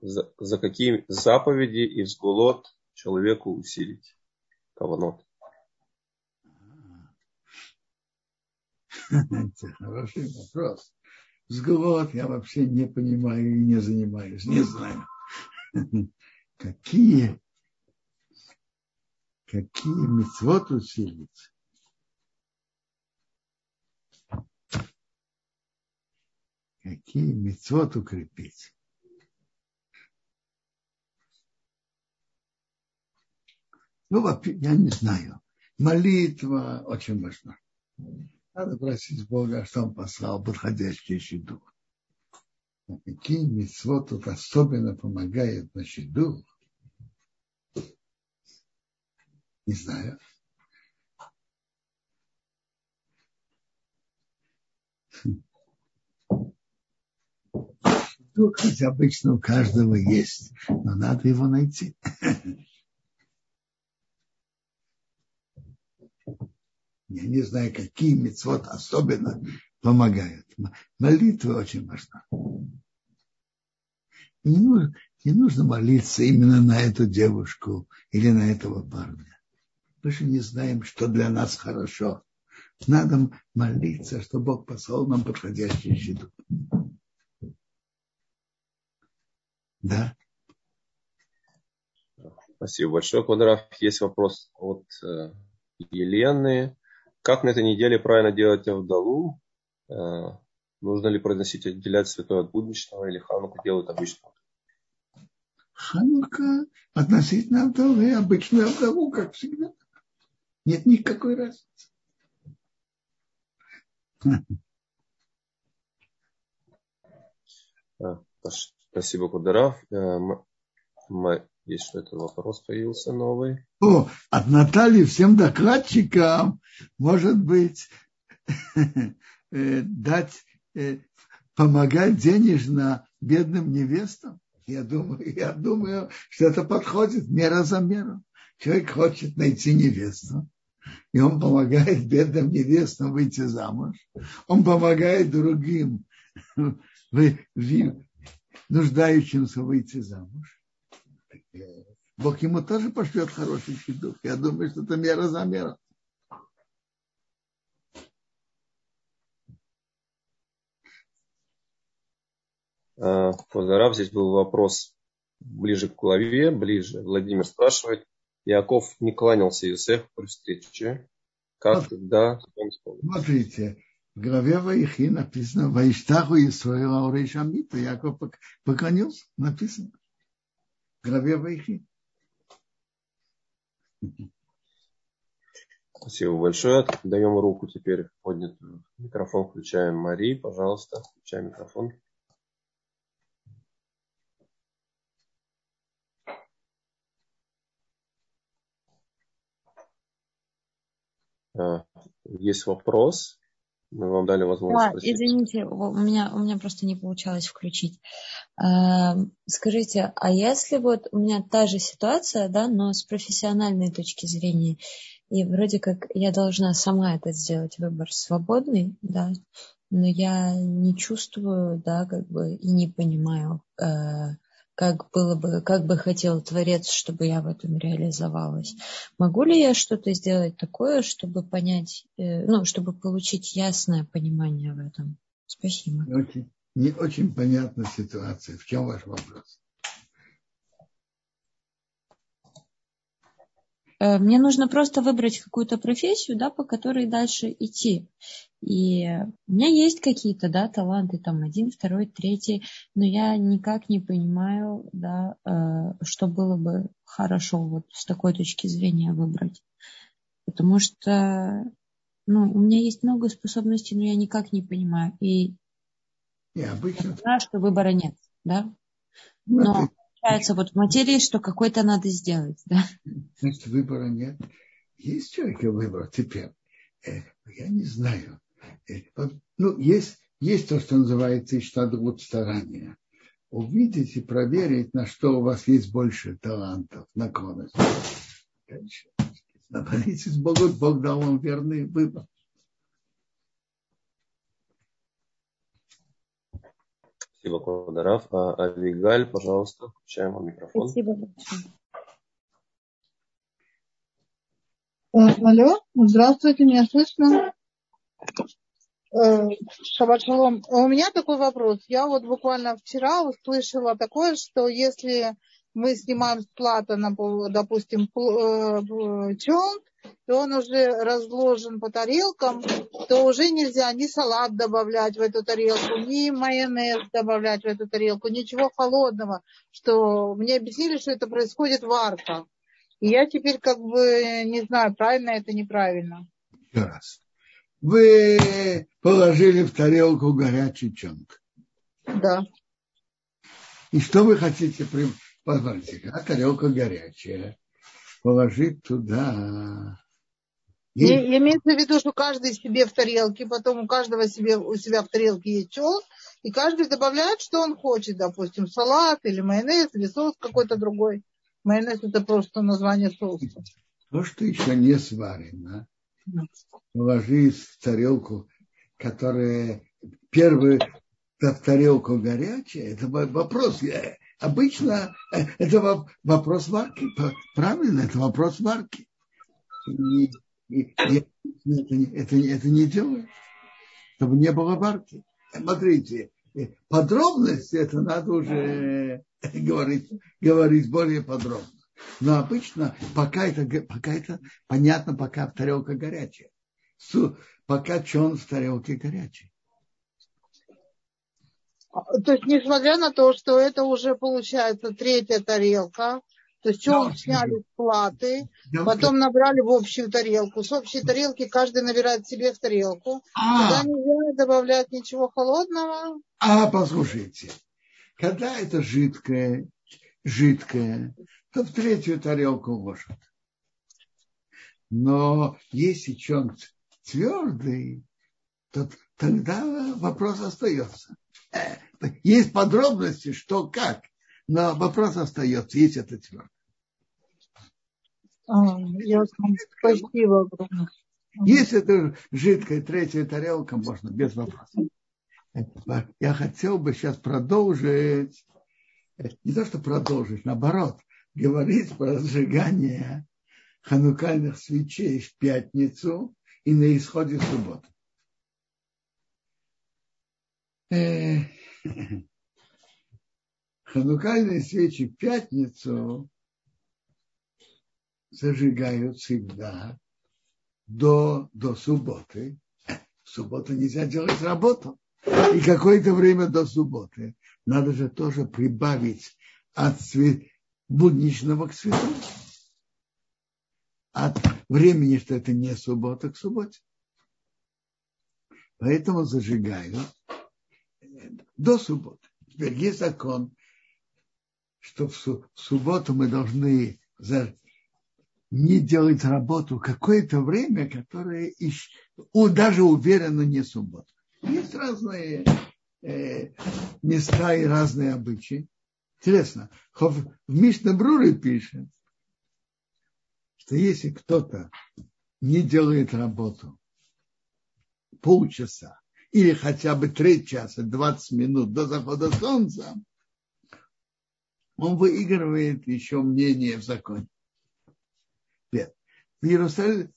за, за какие заповеди и взгулот человеку усилить каванот? Это хороший вопрос. Сгулот я вообще не понимаю и не занимаюсь, не знаю. Какие, какие мецвод усилить? Какие мецвод укрепить. Ну, я не знаю. Молитва очень важна. Надо просить Бога, что Он послал подходящий щеду. А какие митцвот тут особенно помогают на щеду? Не знаю. Ну, хотя обычно у каждого есть, но надо его найти. Я не знаю, какие мецвод особенно помогают. Молитва очень важна. Не нужно, не нужно молиться именно на эту девушку или на этого парня. Мы же не знаем, что для нас хорошо. Надо молиться, чтобы Бог послал нам подходящий щиток. Да. Спасибо большое, Квадраф. Есть вопрос от э, Елены. Как на этой неделе правильно делать Авдалу? Э, нужно ли произносить, отделять святой от будничного или хануку делают обычно? Ханука относительно Авдалы, обычную Авдалу, как всегда. Нет никакой разницы. А, спасибо, Кударав. Э, есть что-то вопрос появился новый. О, от Натальи всем докладчикам, может быть, э, дать, э, помогать денежно бедным невестам. Я думаю, я думаю, что это подходит мера за меру. Человек хочет найти невесту, и он помогает бедным невестам выйти замуж. Он помогает другим нуждающимся выйти замуж. Бог ему тоже пошлет хороший щедух. Я думаю, что это мера за меру. Позарав, здесь был вопрос ближе к главе, ближе. Владимир спрашивает, Яков не кланялся Иосиф при встрече. Как вот, тогда он Смотрите, в главе Ваихи написано «Ваиштаху Исраила Урейшамита». Яков поклонился, написано. В главе Ваихи. Спасибо большое. Даем руку теперь поднятую. Микрофон включаем. Марии, пожалуйста, включай микрофон. А, есть вопрос? Мы вам дали возможность. Да, извините, у меня, у меня просто не получалось включить. Эм, скажите, а если вот у меня та же ситуация, да, но с профессиональной точки зрения, и вроде как я должна сама это сделать, выбор свободный, да, но я не чувствую, да, как бы и не понимаю, э, как было бы, как бы хотел Творец, чтобы я в этом реализовалась. Могу ли я что-то сделать такое, чтобы понять, э, ну, чтобы получить ясное понимание в этом? Спасибо. Не очень, не очень понятна ситуация. В чем ваш вопрос? Мне нужно просто выбрать какую-то профессию, да, по которой дальше идти. И у меня есть какие-то, да, таланты, там, один, второй, третий, но я никак не понимаю, да, э, что было бы хорошо вот с такой точки зрения выбрать. Потому что, ну, у меня есть много способностей, но я никак не понимаю. И я обычно... знаю, что выбора нет, да. Ну, но получается вот в материи, что какой-то надо сделать, да. Значит, выбора нет. Есть человека выбор теперь. Э, я не знаю. Э, ну, есть, есть то, что называется иштадгут старания. Увидеть и проверить, на что у вас есть больше талантов, наклонностей. Дальше. Молитесь Богу, Бог дал вам верный выбор. Спасибо, Квадраф. А, Авигаль, пожалуйста, включаем вам микрофон. Спасибо большое. Э, алло, здравствуйте, меня слышно? Э, Шаббат шалом. У меня такой вопрос. Я вот буквально вчера услышала такое, что если мы снимаем с плата, допустим, э, челн, и он уже разложен по тарелкам, то уже нельзя ни салат добавлять в эту тарелку, ни майонез добавлять в эту тарелку, ничего холодного, что мне объяснили, что это происходит варка. И я теперь как бы не знаю, правильно это, неправильно. Раз вы положили в тарелку горячий чонг. Да. И что вы хотите? Посмотрите, как тарелка горячая. Положить туда. И... Имеется в виду, что каждый себе в тарелке, потом у каждого себе, у себя в тарелке есть и каждый добавляет, что он хочет, допустим, салат или майонез, или соус какой-то другой. Майонез это просто название соуса. То, что еще не сварено, положи в тарелку, которая первый в тарелку горячая, это вопрос. Обычно э, это вопрос варки. Правильно, это вопрос варки. И, и, и это, это, это не делают, чтобы не было варки. Смотрите, подробности это надо уже говорить, говорить более подробно. Но обычно пока это, пока это понятно, пока тарелка горячая. Пока чон в тарелке горячий. То есть, несмотря на то, что это уже получается третья тарелка, то есть чем сняли платы, потом набрали в общую тарелку. С общей тарелки каждый набирает себе в тарелку. А. Туда нельзя добавлять ничего холодного. А, послушайте, когда это жидкое, жидкое, то в третью тарелку ложат. Но если чем твердый, то тогда вопрос остается. Э, есть подробности, что как. Но вопрос остается, есть это твердо. А, Спасибо огромное. Если это жидкая третья тарелка, можно без вопросов. Я хотел бы сейчас продолжить, не то что продолжить, наоборот, говорить про сжигание ханукальных свечей в пятницу и на исходе субботы. Э, ханукальные свечи в пятницу зажигают всегда до, до субботы. В субботу нельзя делать работу. И какое-то время до субботы надо же тоже прибавить от цвет, будничного к свету. От времени, что это не суббота к субботе. Поэтому зажигают до субботы. Теперь есть закон, что в субботу мы должны не делать работу какое-то время, которое даже уверенно не суббота. Есть разные э, места и разные обычаи. Интересно, в Мишнабруре пишет, что если кто-то не делает работу полчаса или хотя бы три часа, 20 минут до захода солнца, он выигрывает еще мнение в законе. Нет. В Иерусалиме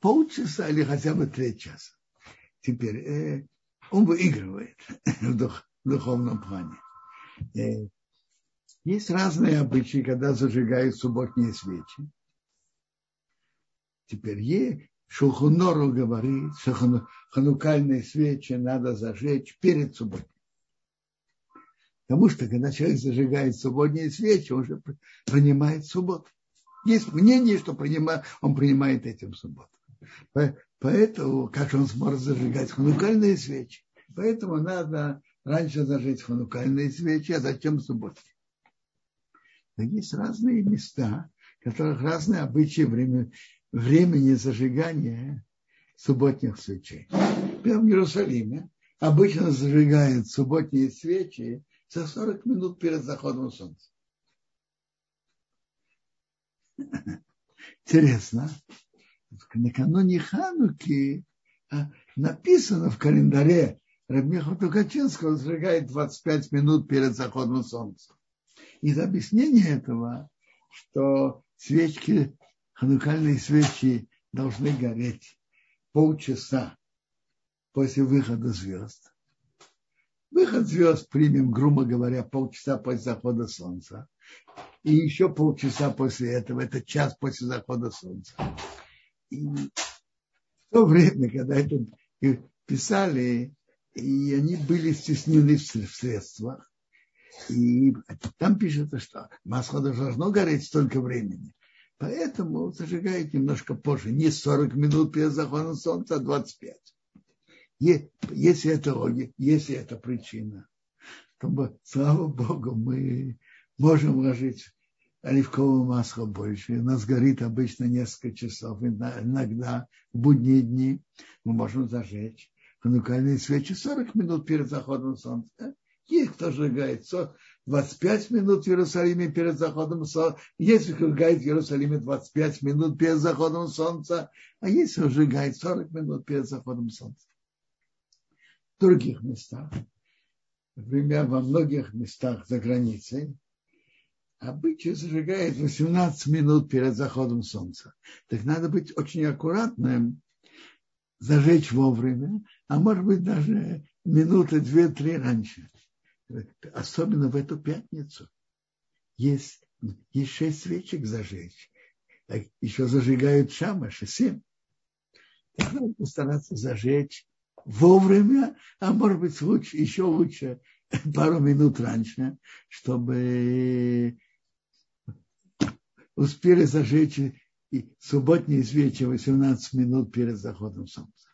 полчаса или хотя бы три часа. Теперь э, он выигрывает в, дух, в духовном плане. Э, есть разные обычаи, когда зажигают субботние свечи. Теперь е, Шухунору говорит, что ханукальные свечи надо зажечь перед субботой. Потому что когда человек зажигает субботние свечи, он уже принимает субботу. Есть мнение, что принимает, он принимает этим субботу. Поэтому, как он сможет зажигать ханукальные свечи? Поэтому надо раньше зажечь ханукальные свечи, а затем субботы. Но есть разные места, в которых разные обычаи времени, времени зажигания субботних свечей. Прямо в Иерусалиме обычно зажигают субботние свечи за 40 минут перед заходом солнца. Интересно, накануне Хануки а, написано в календаре Рабмиха Тукачинского зажигает 25 минут перед заходом солнца. Из объяснения этого, что свечки, ханукальные свечи должны гореть полчаса после выхода звезд. Выход звезд примем, грубо говоря, полчаса после захода солнца. И еще полчаса после этого, это час после захода солнца. И в то время, когда это писали, и они были стеснены в средствах. И там пишется, что масло должно гореть столько времени. Поэтому зажигает немножко позже, не 40 минут перед заходом солнца, а 25. Если это логика, если это причина, то, слава Богу, мы можем ложить оливковое масло больше. У нас горит обычно несколько часов, иногда в будние дни мы можем зажечь ханукальные свечи 40 минут перед заходом солнца. Есть кто сжигает 25 минут в Иерусалиме перед заходом солнца, кто сжигает в Иерусалиме 25 минут перед заходом солнца, а кто сжигает 40 минут перед заходом солнца. В других местах, например, во многих местах за границей, обычай зажигает 18 минут перед заходом солнца. Так надо быть очень аккуратным, зажечь вовремя, а может быть даже минуты две-три раньше. Особенно в эту пятницу. Есть, есть шесть свечек зажечь. Еще зажигают шамаш, семь. Надо постараться зажечь вовремя, а может быть лучше, еще лучше пару минут раньше, чтобы успели зажечь и субботние свечи 18 минут перед заходом солнца.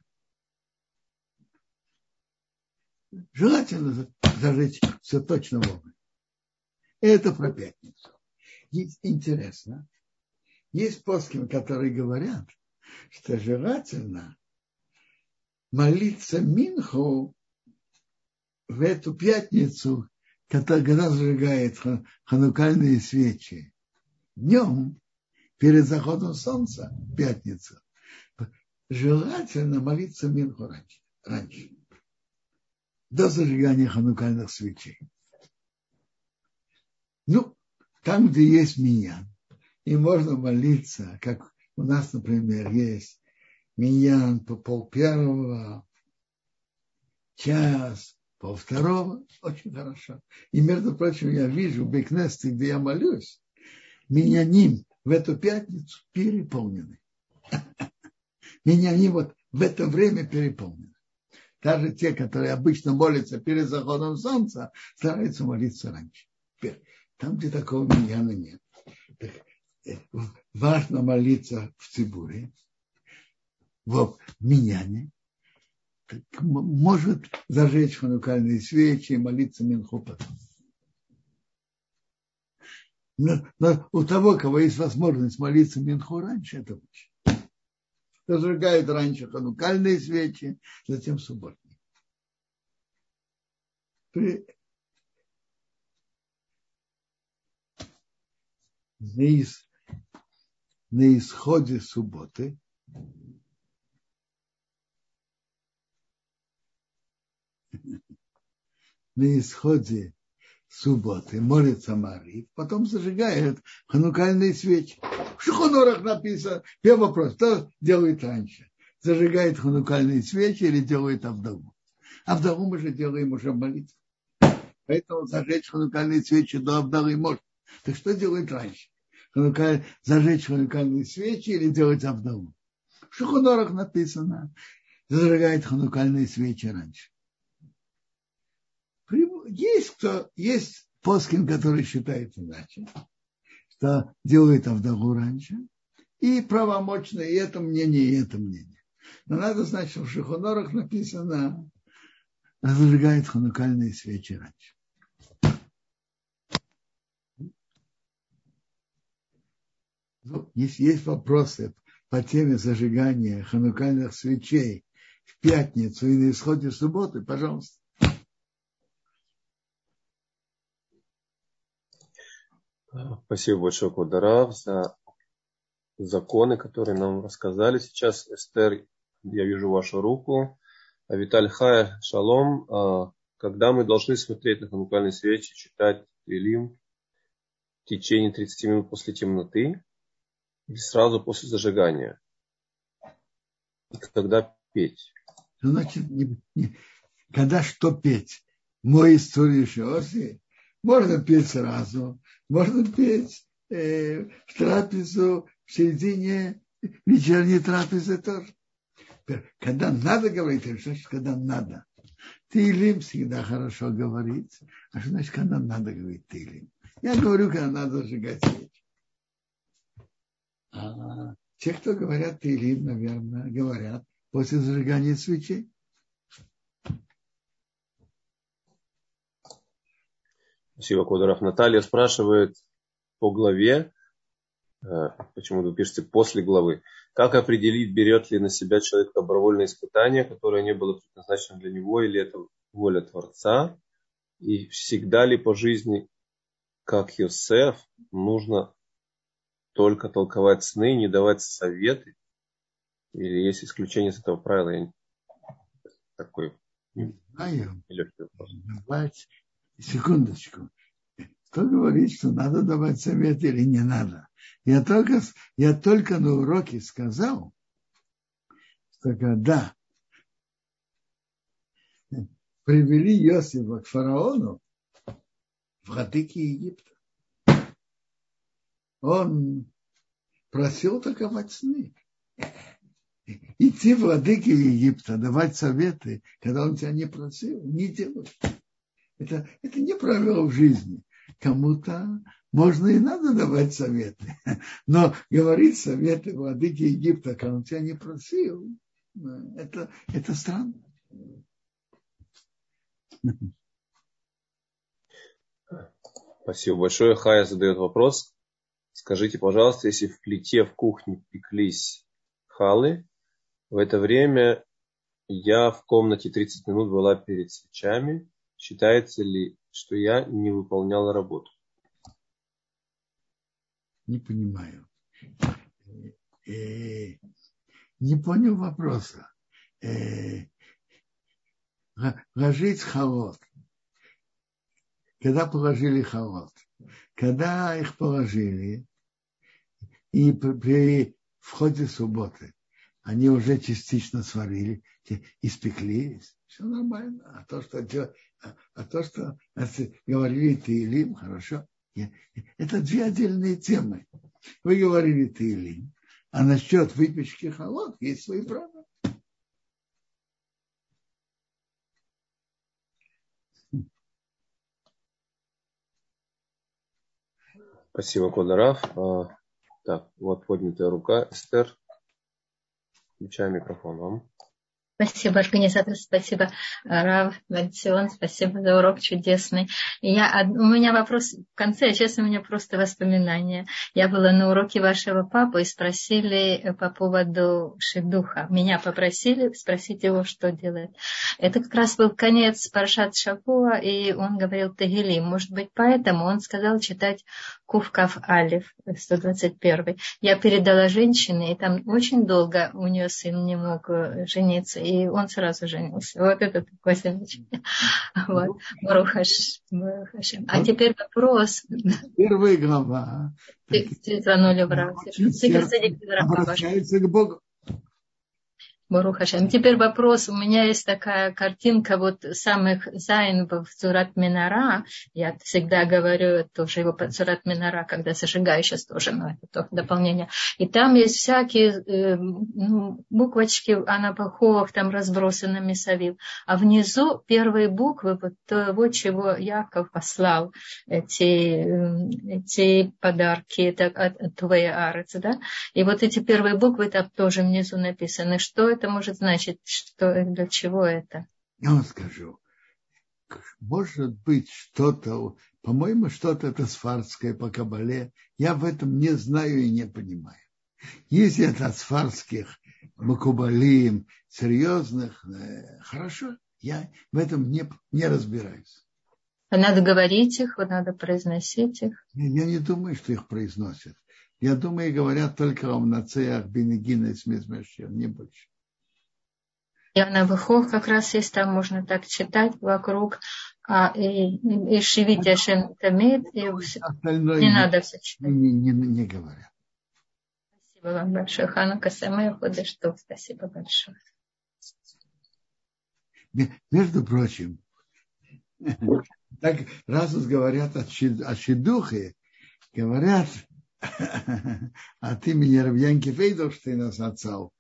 Желательно зажечь все точно вовремя. Это про пятницу. Есть интересно. Есть плоским, которые говорят, что желательно молиться Минху в эту пятницу, когда зажигает ханукальные свечи. Днем, перед заходом солнца, пятница, желательно молиться Минху раньше. раньше до зажигания ханукальных свечей. Ну, там, где есть меня, и можно молиться, как у нас, например, есть миньян по пол первого, час, пол второго, очень хорошо. И, между прочим, я вижу в Бекнесте, где я молюсь, миньяним в эту пятницу переполнены. Миньяним вот в это время переполнены. Даже те, которые обычно молятся перед заходом солнца, стараются молиться раньше. Теперь, там, где такого миньяна нет, так, э, важно молиться в Цибуре, в миньяне, может зажечь ханукальные свечи и молиться Минху потом. Но, но у того, кого есть возможность молиться Минху раньше, это лучше зажигают раньше ханукальные свечи, затем субботние. При... На, ис... на исходе субботы на исходе субботы молится Мари, потом зажигает ханукальные свечи. В Шухонорах написано, первый вопрос, кто делает раньше? Зажигает ханукальные свечи или делает Авдову? Авдову мы же делаем уже молитву. Поэтому зажечь ханукальные свечи до Авдовы можно. Так что делает раньше? Зажечь ханукальные свечи или делать Авдову? В Шухонорах написано, зажигает ханукальные свечи раньше. Есть кто, есть Поскин, который считает иначе что делает Авдагу раньше, и правомочно и это мнение, и это мнение. Но надо знать, что в Шихонорах написано, зажигает ханукальные свечи раньше. Ну, если есть вопросы по теме зажигания ханукальных свечей в пятницу и на исходе субботы, пожалуйста. Спасибо большое, Кударав, за законы, которые нам рассказали. Сейчас, Эстер, я вижу вашу руку. А Виталь Хая, шалом. А когда мы должны смотреть на ханукальные свечи, читать Илим в течение 30 минут после темноты или сразу после зажигания? И когда петь? Ну, значит, не, не, когда что петь? Мой историю Шиоси можно петь сразу, можно петь э, в трапезу, в середине вечерней трапезы тоже. Когда надо говорить, это значит, когда надо. Тилим всегда хорошо говорить. А что значит, когда надо говорить тилим? Я говорю, когда надо зажигать свечи. А те, кто говорят тилим, наверное, говорят после зажигания свечей. Спасибо, Кодоров. Наталья спрашивает по главе, э, почему вы пишете после главы, как определить, берет ли на себя человек добровольное испытание, которое не было предназначено для него, или это воля Творца, и всегда ли по жизни, как Йосеф, нужно только толковать сны, не давать советы, или есть исключение из этого правила? Я такой не знаю. Давать секундочку. Кто говорит, что надо давать совет или не надо? Я только, я только на уроке сказал, что когда привели Иосифа к фараону, владыке Египта. Он просил таковать сны. Идти владыке Египта, давать советы, когда он тебя не просил, не делай. Это, это не правило в жизни. Кому-то можно и надо давать советы. Но говорить советы владыке Египта, когда он тебя не просил, это, это странно. Спасибо большое. Хая задает вопрос. Скажите, пожалуйста, если в плите в кухне пеклись халы, в это время я в комнате 30 минут была перед свечами, считается ли, что я не выполняла работу? Не понимаю. Э, не понял вопроса. Э, ложить холод когда положили халат. Когда их положили, и при входе субботы они уже частично сварили, испеклись, все нормально. А то, что, а, а то, что говорили Таилим, хорошо. Это две отдельные темы. Вы говорили Таилим, а насчет выпечки халат есть свои права. Спасибо, Кодарав. А, так, вот поднятая рука. Эстер, включаю микрофон вам. Спасибо, организатор, спасибо, Рав, Вальцион, спасибо за урок чудесный. Я, у меня вопрос в конце, честно, у меня просто воспоминания. Я была на уроке вашего папы и спросили э, по поводу шедуха. Меня попросили спросить его, что делать. Это как раз был конец Паршат Шапуа, и он говорил Тагили. Может быть, поэтому он сказал читать Кувкав Алиф, 121. Я передала женщине, и там очень долго у нее сын не мог э, жениться и он сразу женился. Вот это такое замечание. Вот. Барухаш. А теперь вопрос. Первая глава. Обращается к Богу. Барухашем. Теперь вопрос. У меня есть такая картинка вот самых зайн в Цурат Минара. Я всегда говорю тоже его по Цурат Минара, когда зажигаю сейчас тоже, но это только дополнение. И там есть всякие э, ну, буквочки Анапахов там разбросаны Мисавил. А внизу первые буквы вот того, чего Яков послал, эти, э, эти подарки это от, от твоей арцы, да? И вот эти первые буквы там тоже внизу написаны. Что это может значить? Что, для чего это? Я вам скажу. Может быть, что-то, по-моему, что-то это сфарское по Кабале. Я в этом не знаю и не понимаю. Если это от сфарских макубалим, серьезных, э, хорошо, я в этом не, не разбираюсь. А надо говорить их, надо произносить их. Я не думаю, что их произносят. Я думаю, говорят только о мнацеях, бенегина и смесмешер, не больше. И на выхов как раз есть, там можно так читать вокруг. А, и, и шевить Ашем Тамид, и Остальное не, надо все читать. Не, не, не говорят. Спасибо вам большое. Ханука Самая что Спасибо большое. Между прочим, так раз говорят о, Шидухе, говорят от имени Равьянки Фейдовштейна с отцом,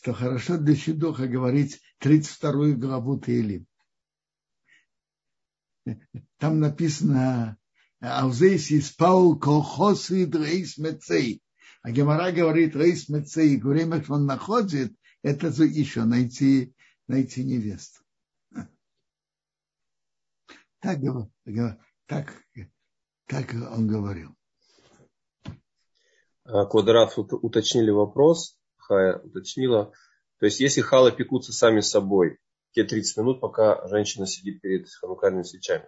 что хорошо для Щедоха говорить 32 главу Таилим. Там написано Аузейс из Паул Колхосы Рейс Мецей. А Гемара говорит Рейс Мецей. Время, что он находит, это еще найти, найти невесту. Так, так, так он говорил. Квадрат уточнили вопрос. Хая уточнила. То есть, если халы пекутся сами собой, те 30 минут, пока женщина сидит перед ханукальными свечами,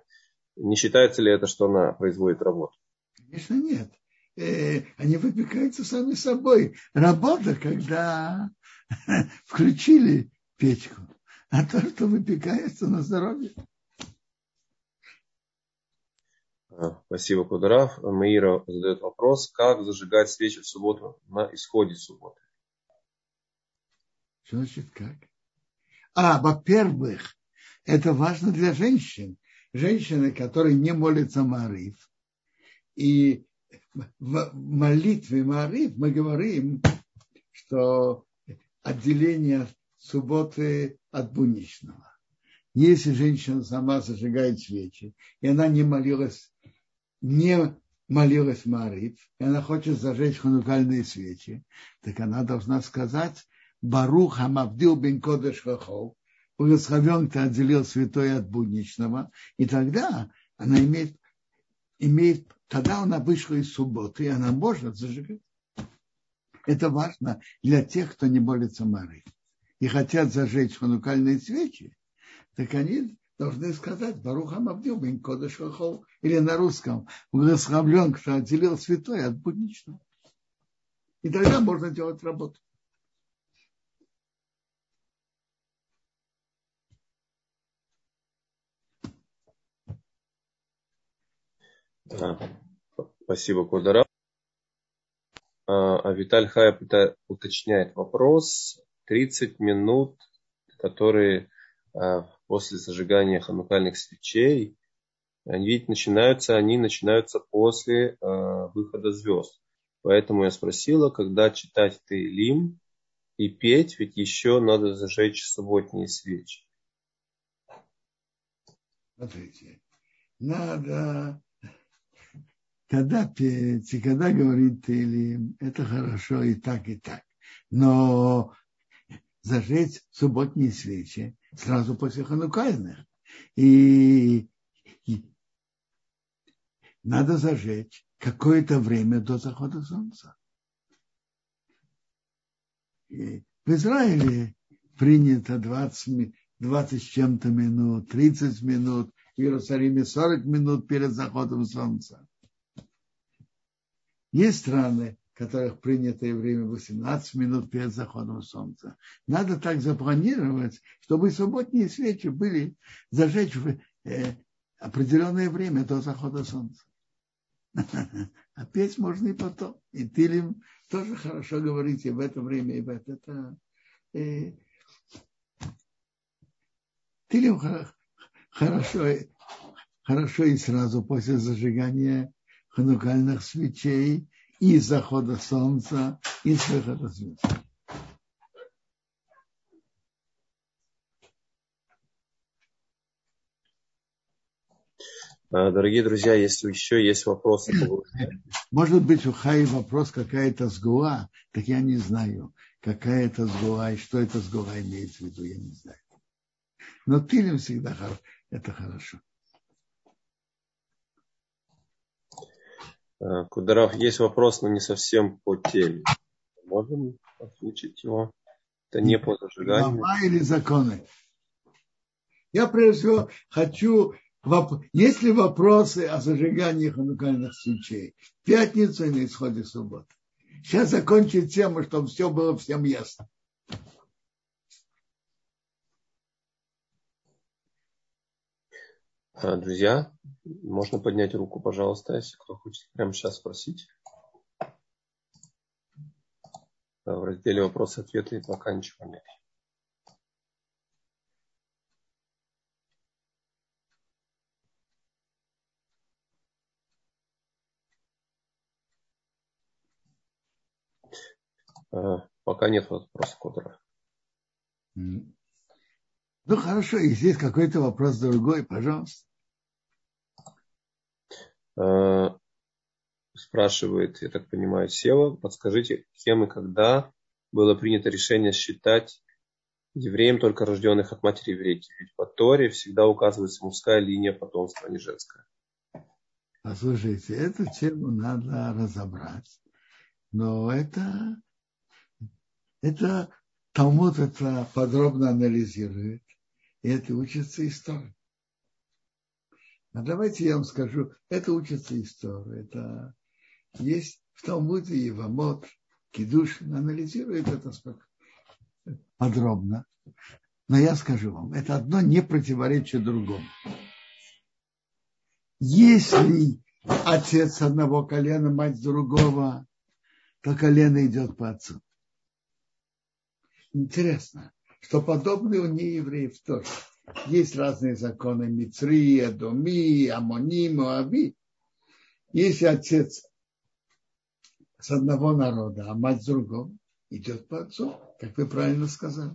не считается ли это, что она производит работу? Конечно, нет. Э, они выпекаются сами собой. Работа, когда включили печку, а то, что выпекается на здоровье. А, спасибо, Кударав. Маира задает вопрос, как зажигать свечи в субботу на исходе субботы. Что значит как? А, во-первых, это важно для женщин. Женщины, которые не молятся Мариф. И в молитве Мариф мы говорим, что отделение субботы от будничного. Если женщина сама зажигает свечи, и она не молилась, не молилась Марит, и она хочет зажечь ханукальные свечи, так она должна сказать Барух Хамавдил бен Кодеш Хахов, благословен, ты отделил святой от будничного, и тогда она имеет, имеет, тогда она вышла из субботы, и она может зажигать. Это важно для тех, кто не молится Мары и хотят зажечь ханукальные свечи, так они должны сказать Баруха Мавдил Бен Кодыш Хохол, или на русском благословлен, кто отделил святой от будничного. И тогда можно делать работу. Спасибо, Кодара. А, Виталь Хая уточняет вопрос. 30 минут, которые а, после зажигания ханукальных свечей, они ведь начинаются, они начинаются после а, выхода звезд. Поэтому я спросила, когда читать Таилим и петь, ведь еще надо зажечь субботние свечи. Смотрите, надо, когда когда говорить Таилим, это хорошо и так, и так. Но зажечь субботние свечи сразу после ханукальных. И, и надо зажечь какое-то время до захода солнца. И в Израиле принято 20, 20 с чем-то минут, 30 минут, в Иерусалиме 40 минут перед заходом солнца. Есть страны, которых принятое время 18 минут перед заходом солнца. Надо так запланировать, чтобы субботние свечи были зажечь в э, определенное время до захода солнца. А петь можно и потом. И Тилим тоже хорошо говорить и в это время, и в это. это э, Тилим хорошо, хорошо и сразу после зажигания ханукальных свечей и захода солнца, и с выхода звезд. А, дорогие друзья, если еще есть вопросы, может быть у Хаи вопрос какая-то сгуа, так я не знаю, какая это сгуа и что это сгуа имеется в виду, я не знаю. Но тылем всегда это хорошо. Кударов, есть вопрос, но не совсем по теме. Можем озвучить его? Это не по зажиганию. Глава или законы? Я прежде всего хочу... Есть ли вопросы о зажигании ханукальных свечей? В пятницу и на исходе субботы. Сейчас закончить тему, чтобы все было всем ясно. Друзья, можно поднять руку, пожалуйста, если кто хочет прямо сейчас спросить. В разделе вопросы-ответы пока ничего нет. Э, пока нет вопросов, Кодора. Ну хорошо, если есть какой-то вопрос другой, пожалуйста. Э, спрашивает, я так понимаю, Сева, подскажите, кем и когда было принято решение считать евреем только рожденных от матери еврейки? Ведь по Торе всегда указывается мужская линия потомства, а не женская. Послушайте, эту тему надо разобрать. Но это, это Талмуд это подробно анализирует. И это учится история. А давайте я вам скажу, это учится история. Это есть в Талмуде и в Амот, Кидуш анализирует это подробно. Но я скажу вам, это одно не противоречит другому. Если отец одного колена, мать другого, то колено идет по отцу. Интересно, что подобное у неевреев тоже. Есть разные законы Мицри, Адоми, Амони, Моаби. Если отец с одного народа, а мать с другого, идет по отцу, как вы правильно сказали.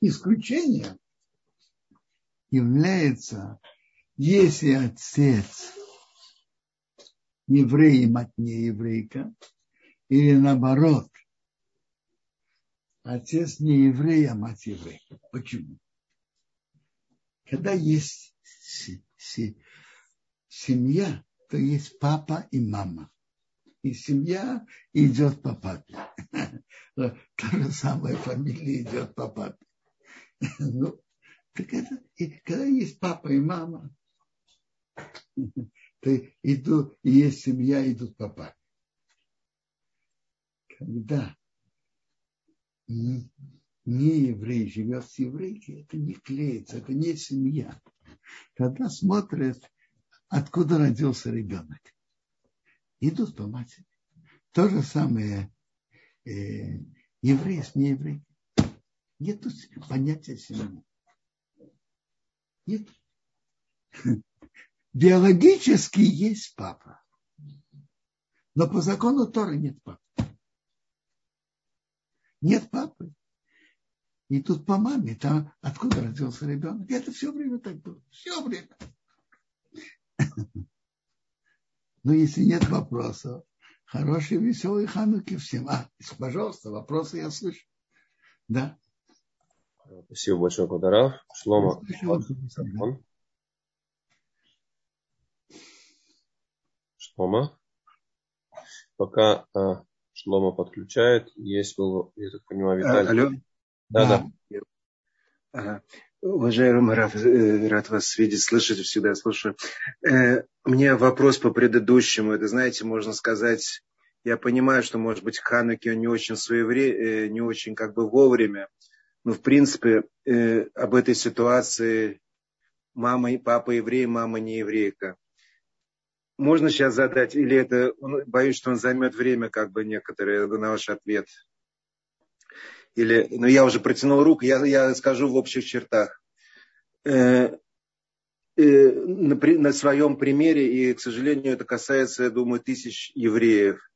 Исключением является, если отец еврей мать не еврейка, или наоборот, отец не еврей, а мать еврей. Почему? Когда есть семья, то есть папа и мама. И семья идет по папе. Та же самая фамилия идет по папе. Ну, так это, и когда есть папа и мама, то иду, и есть семья, идут по папе. Когда не, еврей живет с еврейкой, это не клеится, это не семья. Когда смотрят, откуда родился ребенок, идут по матери. То же самое э, еврей с нееврей. Нет понятия семьи. Нет. Биологически есть папа. Но по закону Торы нет папы. Нет папы. И тут по маме, там откуда родился ребенок. Это все время так было. Все время. Но если нет вопросов, хороший, веселый хануки всем. А, пожалуйста, вопросы я слышу. Да. Спасибо большое, Кударав. Шлома. Шлома. Пока а, Шлома подключает, есть был, я так понимаю, а, Виталий. Алло. Да, да. Ага. Уважаемый Раф, э, рад вас видеть, слышать, всегда слушаю. Э, у меня вопрос по предыдущему. Это, знаете, можно сказать, я понимаю, что, может быть, Хануки не очень своевременно, э, не очень как бы вовремя. Но, в принципе, об этой ситуации мама и папа еврей, мама не еврейка. Можно сейчас задать, или это, боюсь, что он займет время, как бы некоторые, на ваш ответ. Или, ну, я уже протянул руку, я, я скажу в общих чертах. Э, э, на, на своем примере, и, к сожалению, это касается, я думаю, тысяч евреев.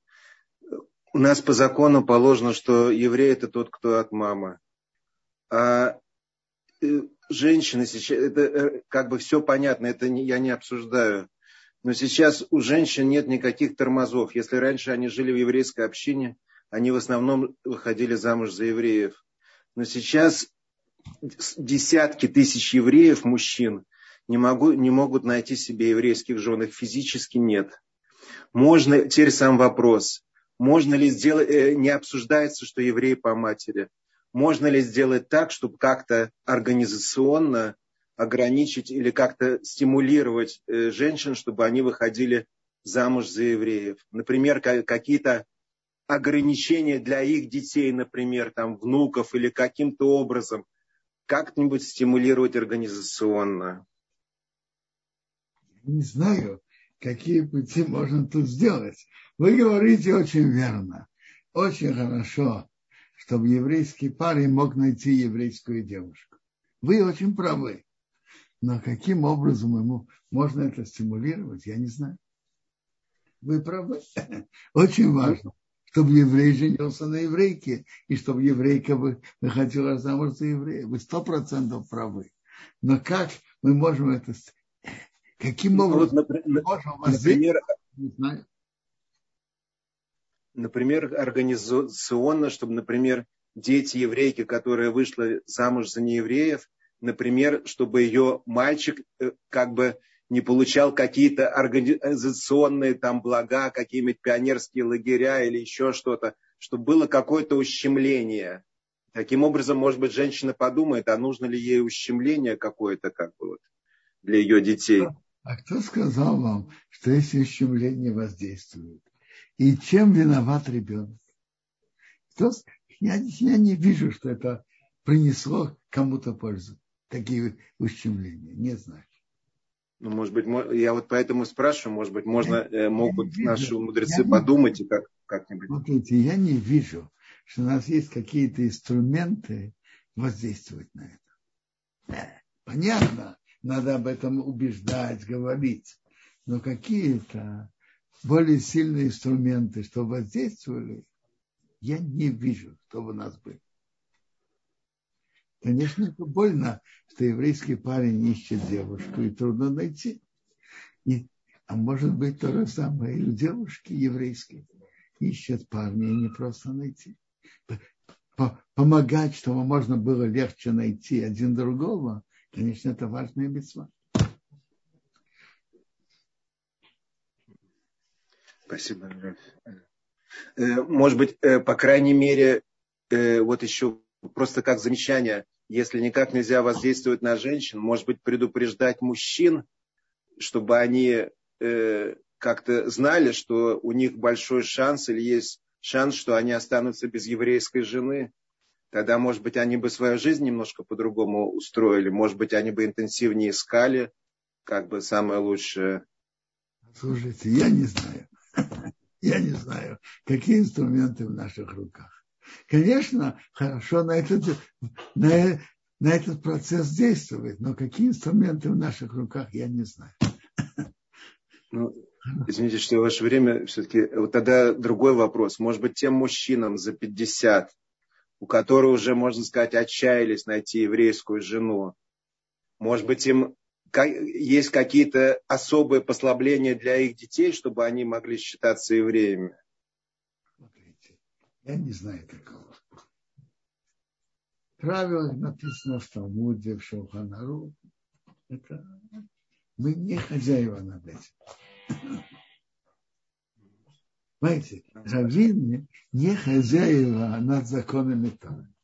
У нас по закону положено, что еврей это тот, кто от мамы. А э, женщины сейчас, это э, как бы все понятно, это не, я не обсуждаю. Но сейчас у женщин нет никаких тормозов. Если раньше они жили в еврейской общине, они в основном выходили замуж за евреев. Но сейчас десятки тысяч евреев, мужчин, не, могу, не могут найти себе еврейских жен, их физически нет. Можно, теперь сам вопрос, можно ли сделать, э, не обсуждается, что евреи по матери, можно ли сделать так, чтобы как-то организационно ограничить или как-то стимулировать э, женщин, чтобы они выходили замуж за евреев. Например, какие-то ограничения для их детей, например, там, внуков или каким-то образом как-нибудь стимулировать организационно? Не знаю, какие пути можно тут сделать. Вы говорите очень верно. Очень хорошо, чтобы еврейский парень мог найти еврейскую девушку. Вы очень правы. Но каким образом ему можно это стимулировать, я не знаю. Вы правы. Очень важно чтобы еврей женился на еврейке, и чтобы еврейка выходила замуж за еврея. Вы сто процентов правы. Но как мы можем это... Каким ну, образом вот, например, можем например, знаю. Например, организационно, чтобы, например, дети еврейки, которая вышла замуж за неевреев, например, чтобы ее мальчик э, как бы не получал какие-то организационные там блага, какие-нибудь пионерские лагеря или еще что-то, чтобы было какое-то ущемление. Таким образом, может быть, женщина подумает, а нужно ли ей ущемление какое-то как бы вот для ее детей. А кто сказал вам, что эти ущемления воздействуют? И чем виноват ребенок? Кто, я, я не вижу, что это принесло кому-то пользу. Такие ущемления. Не знаю. Ну, может быть, я вот поэтому спрашиваю, может быть, можно, э, могут наши мудрецы подумать и как, как-нибудь. Смотрите, я не вижу, что у нас есть какие-то инструменты воздействовать на это. Понятно, надо об этом убеждать, говорить. Но какие-то более сильные инструменты, что воздействовали, я не вижу, что у нас были. Конечно, это больно, что еврейский парень ищет девушку, и трудно найти. И, а может быть то же самое и у девушки еврейской. Ищет парня и не просто найти. Помогать, чтобы можно было легче найти один другого, конечно, это важная мецва. Спасибо. Э, может быть, э, по крайней мере, э, вот еще просто как замечание, если никак нельзя воздействовать на женщин, может быть, предупреждать мужчин, чтобы они э, как-то знали, что у них большой шанс или есть шанс, что они останутся без еврейской жены. Тогда, может быть, они бы свою жизнь немножко по-другому устроили. Может быть, они бы интенсивнее искали, как бы самое лучшее. Слушайте, я не знаю. Я не знаю, какие инструменты в наших руках. Конечно, хорошо на этот, на, на этот процесс действовать, но какие инструменты в наших руках, я не знаю. Ну, извините, что ваше время все-таки... Вот тогда другой вопрос. Может быть, тем мужчинам за 50, у которых уже, можно сказать, отчаялись найти еврейскую жену, может быть, им есть какие-то особые послабления для их детей, чтобы они могли считаться евреями? Я не знаю такого. Правило написано в Талмуде, в Шелханару. Это мы не хозяева над этим. Понимаете, раввины не хозяева над законами Торы.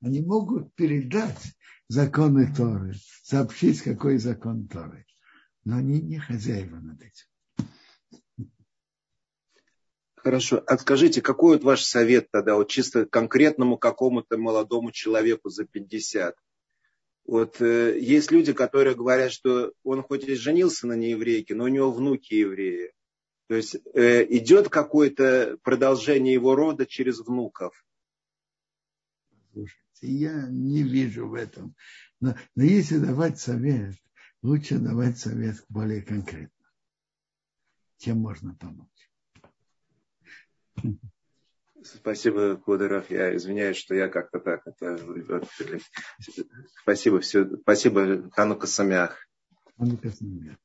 Они могут передать законы Торы, сообщить, какой закон Торы. Но они не хозяева над этим. Хорошо. А какой вот ваш совет тогда, вот чисто конкретному какому-то молодому человеку за 50? Вот э, есть люди, которые говорят, что он хоть и женился на нееврейке, но у него внуки евреи. То есть э, идет какое-то продолжение его рода через внуков. Слушайте, я не вижу в этом. Но, но если давать совет, лучше давать совет более конкретно. Чем можно помочь. Спасибо, Кударов. Я извиняюсь, что я как-то так это... Спасибо, все. Спасибо, Ханука Самях. Ханука Самях.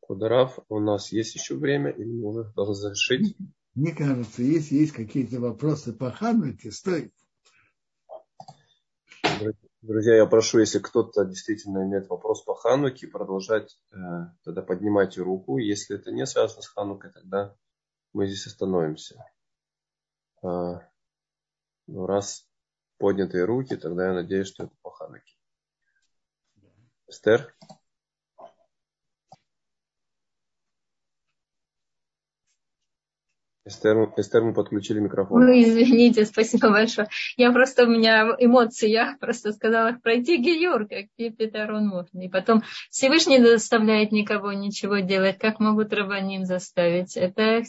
Кударов, у нас есть еще время или мы уже должны завершить? Мне кажется, если есть какие-то вопросы по Хануке, стоит. Друзья, я прошу, если кто-то действительно имеет вопрос по Хануке, продолжать, э, тогда поднимайте руку. Если это не связано с Ханукой, тогда мы здесь остановимся. А, ну, раз поднятые руки, тогда я надеюсь, что это по Хануке. Эстер? Эстер, Эстер, мы подключили микрофон. Ну, извините, спасибо большое. Я просто, у меня эмоции, я просто сказала, их пройти Гиюр, как Петарон можно. И потом Всевышний не заставляет никого ничего делать, как могут рабаним заставить. Это,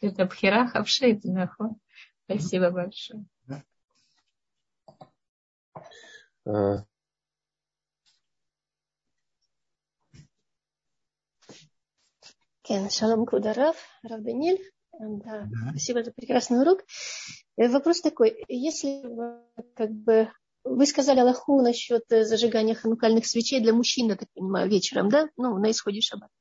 это пхирах, авшейт, нахуй. Спасибо большое. Э, а... Кен, шалом кударав, Равбениль. Да, да. спасибо за прекрасный урок. Э, вопрос такой, если как бы вы сказали Аллаху насчет э, зажигания ханукальных свечей для мужчин, я так понимаю, вечером, да? Ну, на исходе шаббата.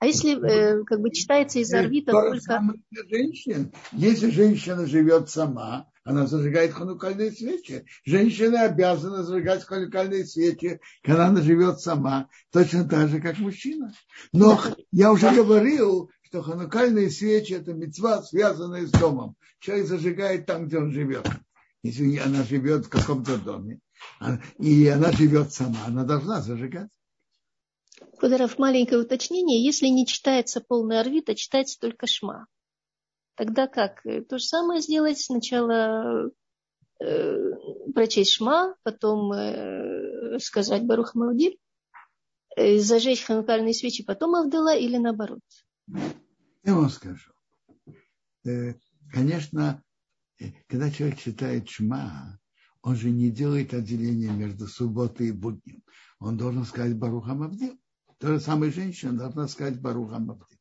А если э, как бы читается из орбита только... Женщин. Если женщина живет сама, она зажигает ханукальные свечи. Женщина обязана зажигать ханукальные свечи, когда она живет сама, точно так же, как мужчина. Но я уже говорил, что ханукальные свечи – это мецва, связанная с домом. Человек зажигает там, где он живет. Если она живет в каком-то доме, и она живет сама, она должна зажигать. Кударов, маленькое уточнение. Если не читается полный орвит, а читается только шма, тогда как? То же самое сделать сначала э, прочесть шма, потом э, сказать Барух Маудиль, э, зажечь ханукальные свечи, потом Авдела или наоборот? Я вам скажу. Э, конечно, э, когда человек читает шма, он же не делает отделения между субботой и буднем. Он должен сказать Баруха Мавдил. То же самое женщина должна сказать Баруха Мавдил.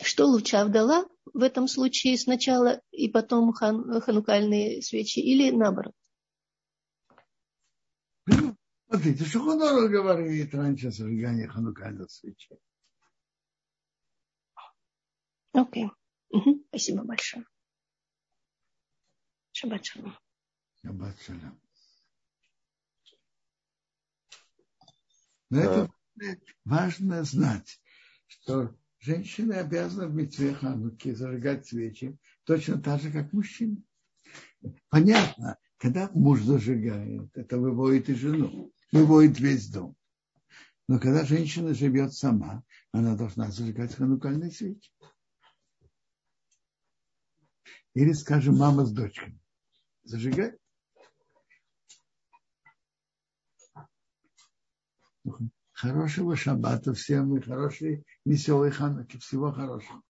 Что лучше, Авдала в этом случае сначала и потом хан, ханукальные свечи или наоборот? Смотрите, что Хунору говорит раньше зажигания ханукальных свечей. Окей. Угу. Спасибо большое. Шаббат шалом. Шаббат шалом. Но это важно знать, что женщины обязаны в митве Хануки зажигать свечи точно так же, как мужчины. Понятно, когда муж зажигает, это выводит и жену, выводит весь дом. Но когда женщина живет сама, она должна зажигать ханукальные свечи. Или, скажем, мама с дочкой. Зажигай. Хорошего шаббата всем и хорошей веселой хануки. Всего хорошего.